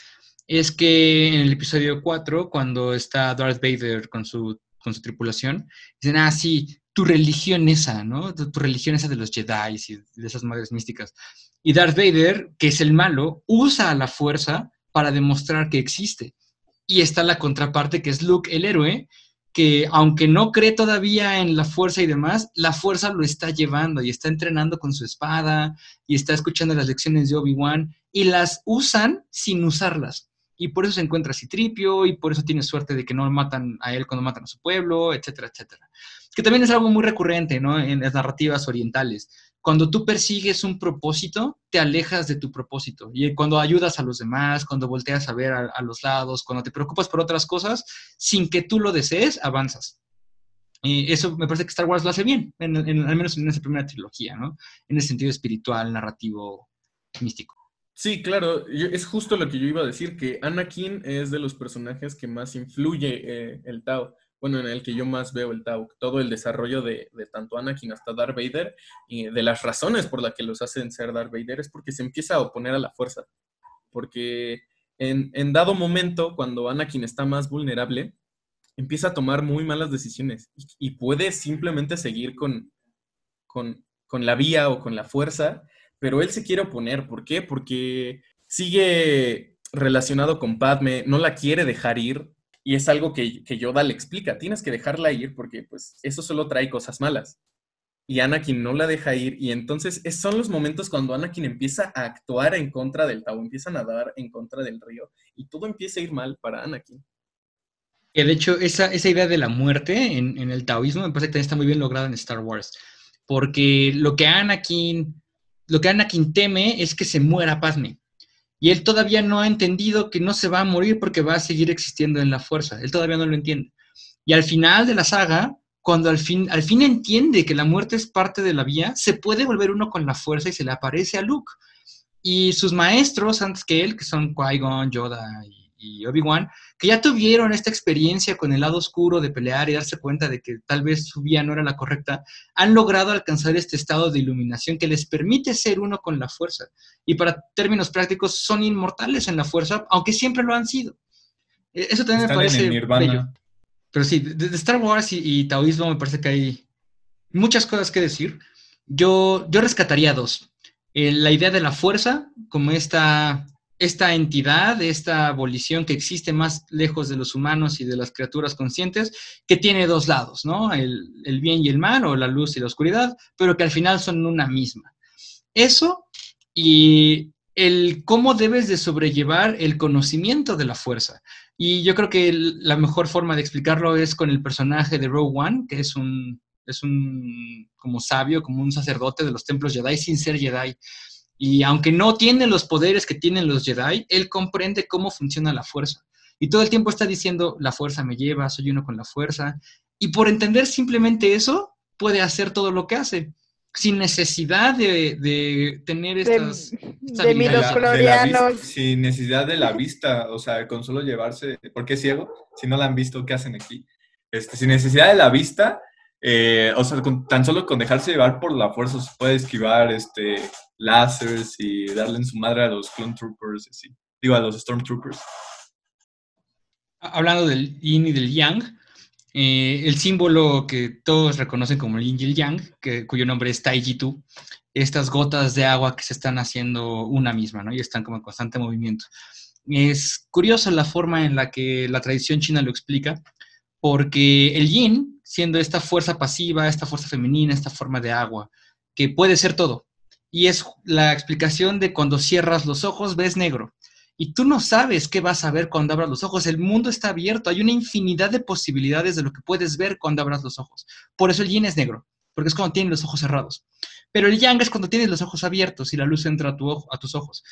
es que en el episodio 4, cuando está Darth Vader con su, con su tripulación, dicen, ah, sí, tu religión esa, ¿no? Tu, tu religión esa de los Jedi y de esas madres místicas. Y Darth Vader, que es el malo, usa la fuerza para demostrar que existe. Y está la contraparte, que es Luke, el héroe, que aunque no cree todavía en la fuerza y demás, la fuerza lo está llevando y está entrenando con su espada y está escuchando las lecciones de Obi-Wan y las usan sin usarlas. Y por eso se encuentra Citripio y por eso tiene suerte de que no matan a él cuando matan a su pueblo, etcétera, etcétera. Que también es algo muy recurrente ¿no? en las narrativas orientales. Cuando tú persigues un propósito, te alejas de tu propósito. Y cuando ayudas a los demás, cuando volteas a ver a, los lados, cuando te preocupas por otras cosas, sin que tú lo desees, avanzas. Y eso me parece que Star Wars lo hace bien, en, en, al menos en esa primera trilogía, ¿no? En el sentido espiritual, narrativo, místico. Sí, claro, es justo lo que yo iba a decir, que Anakin es de los personajes que más influye eh, el Tao, bueno, en el que yo más veo el Tao, todo el desarrollo de, de tanto Anakin hasta Darth Vader, y de las razones por las que los hacen ser Darth Vader, es porque se empieza a oponer a la fuerza. Porque en, en dado momento, cuando Anakin está más vulnerable, empieza a tomar muy malas decisiones y, y puede simplemente seguir con, con, con la vía o con la fuerza, pero él se quiere oponer. ¿Por qué? Porque sigue relacionado con Padme, no la quiere dejar ir y es algo que, que Yoda le explica, tienes que dejarla ir porque pues eso solo trae cosas malas. Y Anakin no la deja ir y entonces es- son los momentos cuando Anakin empieza a actuar en contra del Tao, empieza a nadar en contra del río y todo empieza a ir mal para Anakin. De hecho, esa, esa idea de la muerte en, en el taoísmo me parece que también está muy bien lograda en Star Wars. Porque lo que Anakin, lo que Anakin teme es que se muera Padme. Y él todavía no ha entendido que no se va a morir porque va a seguir existiendo en la fuerza. Él todavía no lo entiende. Y al final de la saga, cuando al fin, al fin entiende que la muerte es parte de la vía, se puede volver uno con la fuerza y se le aparece a Luke. Y sus maestros antes que él, que son Qui-Gon, Yoda y, y Obi-Wan, que ya tuvieron esta experiencia con el lado oscuro de pelear y darse cuenta de que tal vez su vía no era la correcta, han logrado alcanzar este estado de iluminación que les permite ser uno con la fuerza. Y para términos prácticos, son inmortales en la fuerza, aunque siempre lo han sido. Eh, Eso también Están me parece bello. Pero sí, de Star Wars y, y taoísmo me parece que hay muchas cosas que decir. Yo, yo rescataría dos. Eh, la idea de la fuerza, como esta, esta entidad, esta abolición que existe más lejos de los humanos y de las criaturas conscientes, que tiene dos lados, ¿no? El, bien y el mal, o la luz y la oscuridad, pero que al final son una misma. Eso y el cómo debes de sobrellevar el conocimiento de la fuerza. Y yo creo que la mejor forma de explicarlo es con el personaje de Rogue One, que es un, es un como sabio, como un sacerdote de los templos Jedi sin ser Jedi. Y aunque no tiene los poderes que tienen los Jedi, él comprende cómo funciona la fuerza. Y todo el tiempo está diciendo, la fuerza me lleva, soy uno con la fuerza. Y por entender simplemente eso, puede hacer todo lo que hace, sin necesidad de, de tener estas... de. De la- de la midichlorianos. vis- sin necesidad de la vista, o sea, con solo llevarse, porque es ciego, si no la han visto, ¿qué hacen aquí? Este, sin necesidad de la vista, eh, o sea, con- tan solo con dejarse llevar por la fuerza se puede esquivar este, láseres y darle en su madre a los clone troopers, y así. digo, a los stormtroopers. Hablando del yin y del yang, eh, el símbolo que todos reconocen como el yin y el yang, cuyo nombre es Taijitu, estas gotas de agua que se están haciendo una misma, ¿no? Y están como en constante movimiento. Es curioso la forma en la que la tradición china lo explica, porque el yin, siendo esta fuerza pasiva, esta fuerza femenina, esta forma de agua, que puede ser todo, y es la explicación de cuando cierras los ojos ves negro. Y tú no sabes qué vas a ver cuando abras los ojos. El mundo está abierto. Hay una infinidad de posibilidades de lo que puedes ver cuando abras los ojos. Por eso el yin es negro, porque es cuando tienes los ojos cerrados. Pero el yang es cuando tienes los ojos abiertos y la luz entra a, tus ojos.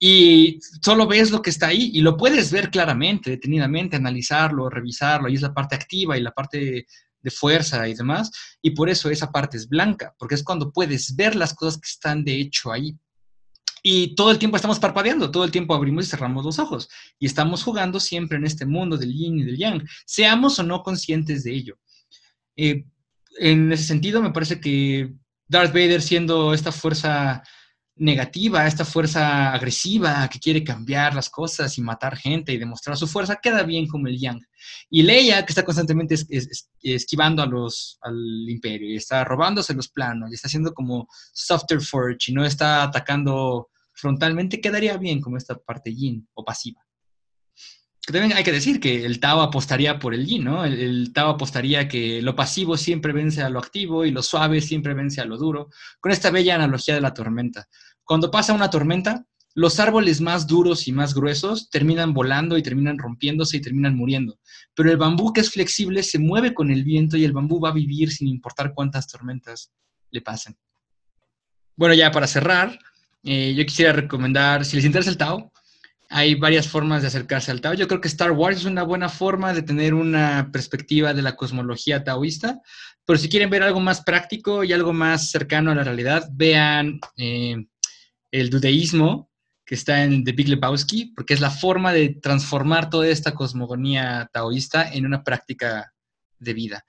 Y solo ves lo que está ahí y lo puedes ver claramente, detenidamente, analizarlo, revisarlo. Y es la parte activa y la parte de fuerza y demás. Y por eso esa parte es blanca, porque es cuando puedes ver las cosas que están de hecho ahí. Y todo el tiempo estamos parpadeando, todo el tiempo abrimos y cerramos los ojos. Y estamos jugando siempre en este mundo del yin y del yang, seamos o no conscientes de ello. Eh, en ese sentido, me parece que Darth Vader siendo esta fuerza negativa, esta fuerza agresiva que quiere cambiar las cosas y matar gente y demostrar su fuerza, queda bien como el yang. Y Leia, que está constantemente es, es, es, esquivando a los, al imperio y está robándose los planos y está haciendo como softer forge y no está atacando frontalmente, quedaría bien como esta parte yin o pasiva. También hay que decir que el Tao apostaría por el yin, ¿no? El, Tao apostaría que lo pasivo siempre vence a lo activo y lo suave siempre vence a lo duro, con esta bella analogía de la tormenta. Cuando pasa una tormenta, los árboles más duros y más gruesos terminan volando y terminan rompiéndose y terminan muriendo. Pero el bambú que es flexible se mueve con el viento y el bambú va a vivir sin importar cuántas tormentas le pasen. Bueno, ya para cerrar, eh, yo quisiera recomendar, si les interesa el Tao, hay varias formas de acercarse al Tao. Yo creo que Star Wars es una buena forma de tener una perspectiva de la cosmología taoísta, pero si quieren ver algo más práctico y algo más cercano a la realidad, vean eh, el dudeísmo, que está en The Big Lebowski, porque es la forma de transformar toda esta cosmogonía taoísta en una práctica de vida.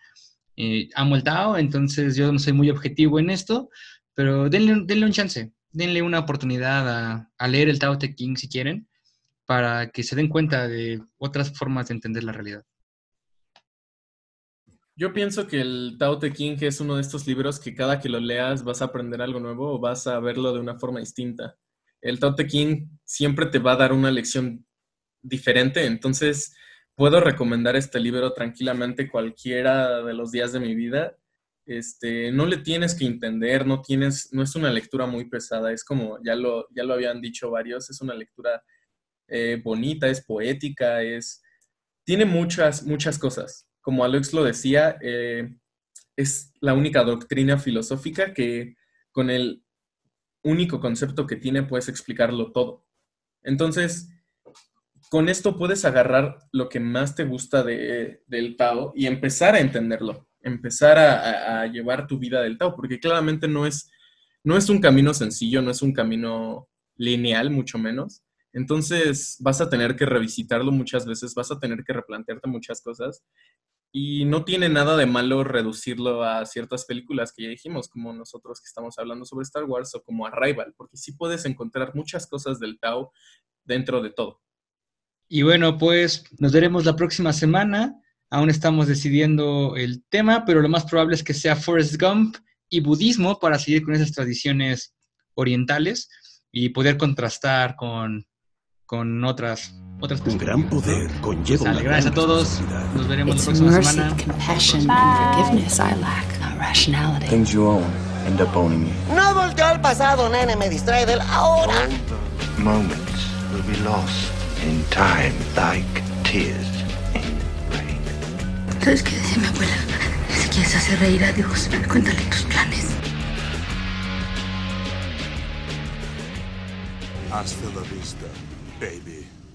Eh, amo el Tao, entonces yo no soy muy objetivo en esto, pero denle, denle un chance, denle una oportunidad a, a leer el Tao Te King si quieren, para que se den cuenta de otras formas de entender la realidad. Yo pienso que el Tao Te King es uno de estos libros que cada que lo leas vas a aprender algo nuevo o vas a verlo de una forma distinta. El Tao Te King siempre te va a dar una lección diferente, entonces puedo recomendar este libro tranquilamente cualquiera de los días de mi vida. Este, no le tienes que entender, no tienes, no es una lectura muy pesada, es como ya lo, ya lo habían dicho varios, es una lectura eh, bonita, es poética, es, tiene muchas, muchas cosas. Como Alex lo decía, eh, es la única doctrina filosófica que con el único concepto que tiene puedes explicarlo todo. Entonces, con esto puedes agarrar lo que más te gusta de, del Tao y empezar a entenderlo, empezar a, a, llevar tu vida del Tao, porque claramente no es, no es un camino sencillo, no es un camino lineal, mucho menos. Entonces vas a tener que revisitarlo muchas veces, vas a tener que replantearte muchas cosas y no tiene nada de malo reducirlo a ciertas películas que ya dijimos, como nosotros que estamos hablando sobre Star Wars o como Arrival, porque sí puedes encontrar muchas cosas del Tao dentro de todo. Y bueno, pues nos veremos la próxima semana. Aún estamos decidiendo el tema, pero lo más probable es que sea Forrest Gump y budismo para seguir con esas tradiciones orientales y poder contrastar con, con otras otras Un gran poder conlleva Sale, una gracias a gran todos. Nos veremos It's la próxima mercy, semana. compassion, and forgiveness I lack, not rationality. Things you own end up owning you. No volteo al pasado, nene, me distrae del ahora. Moments will be lost in time like tears. ¿Sabes qué decía mi abuela? Si quieres hacer reír a Dios, cuéntale tus planes. Hasta la vista, baby.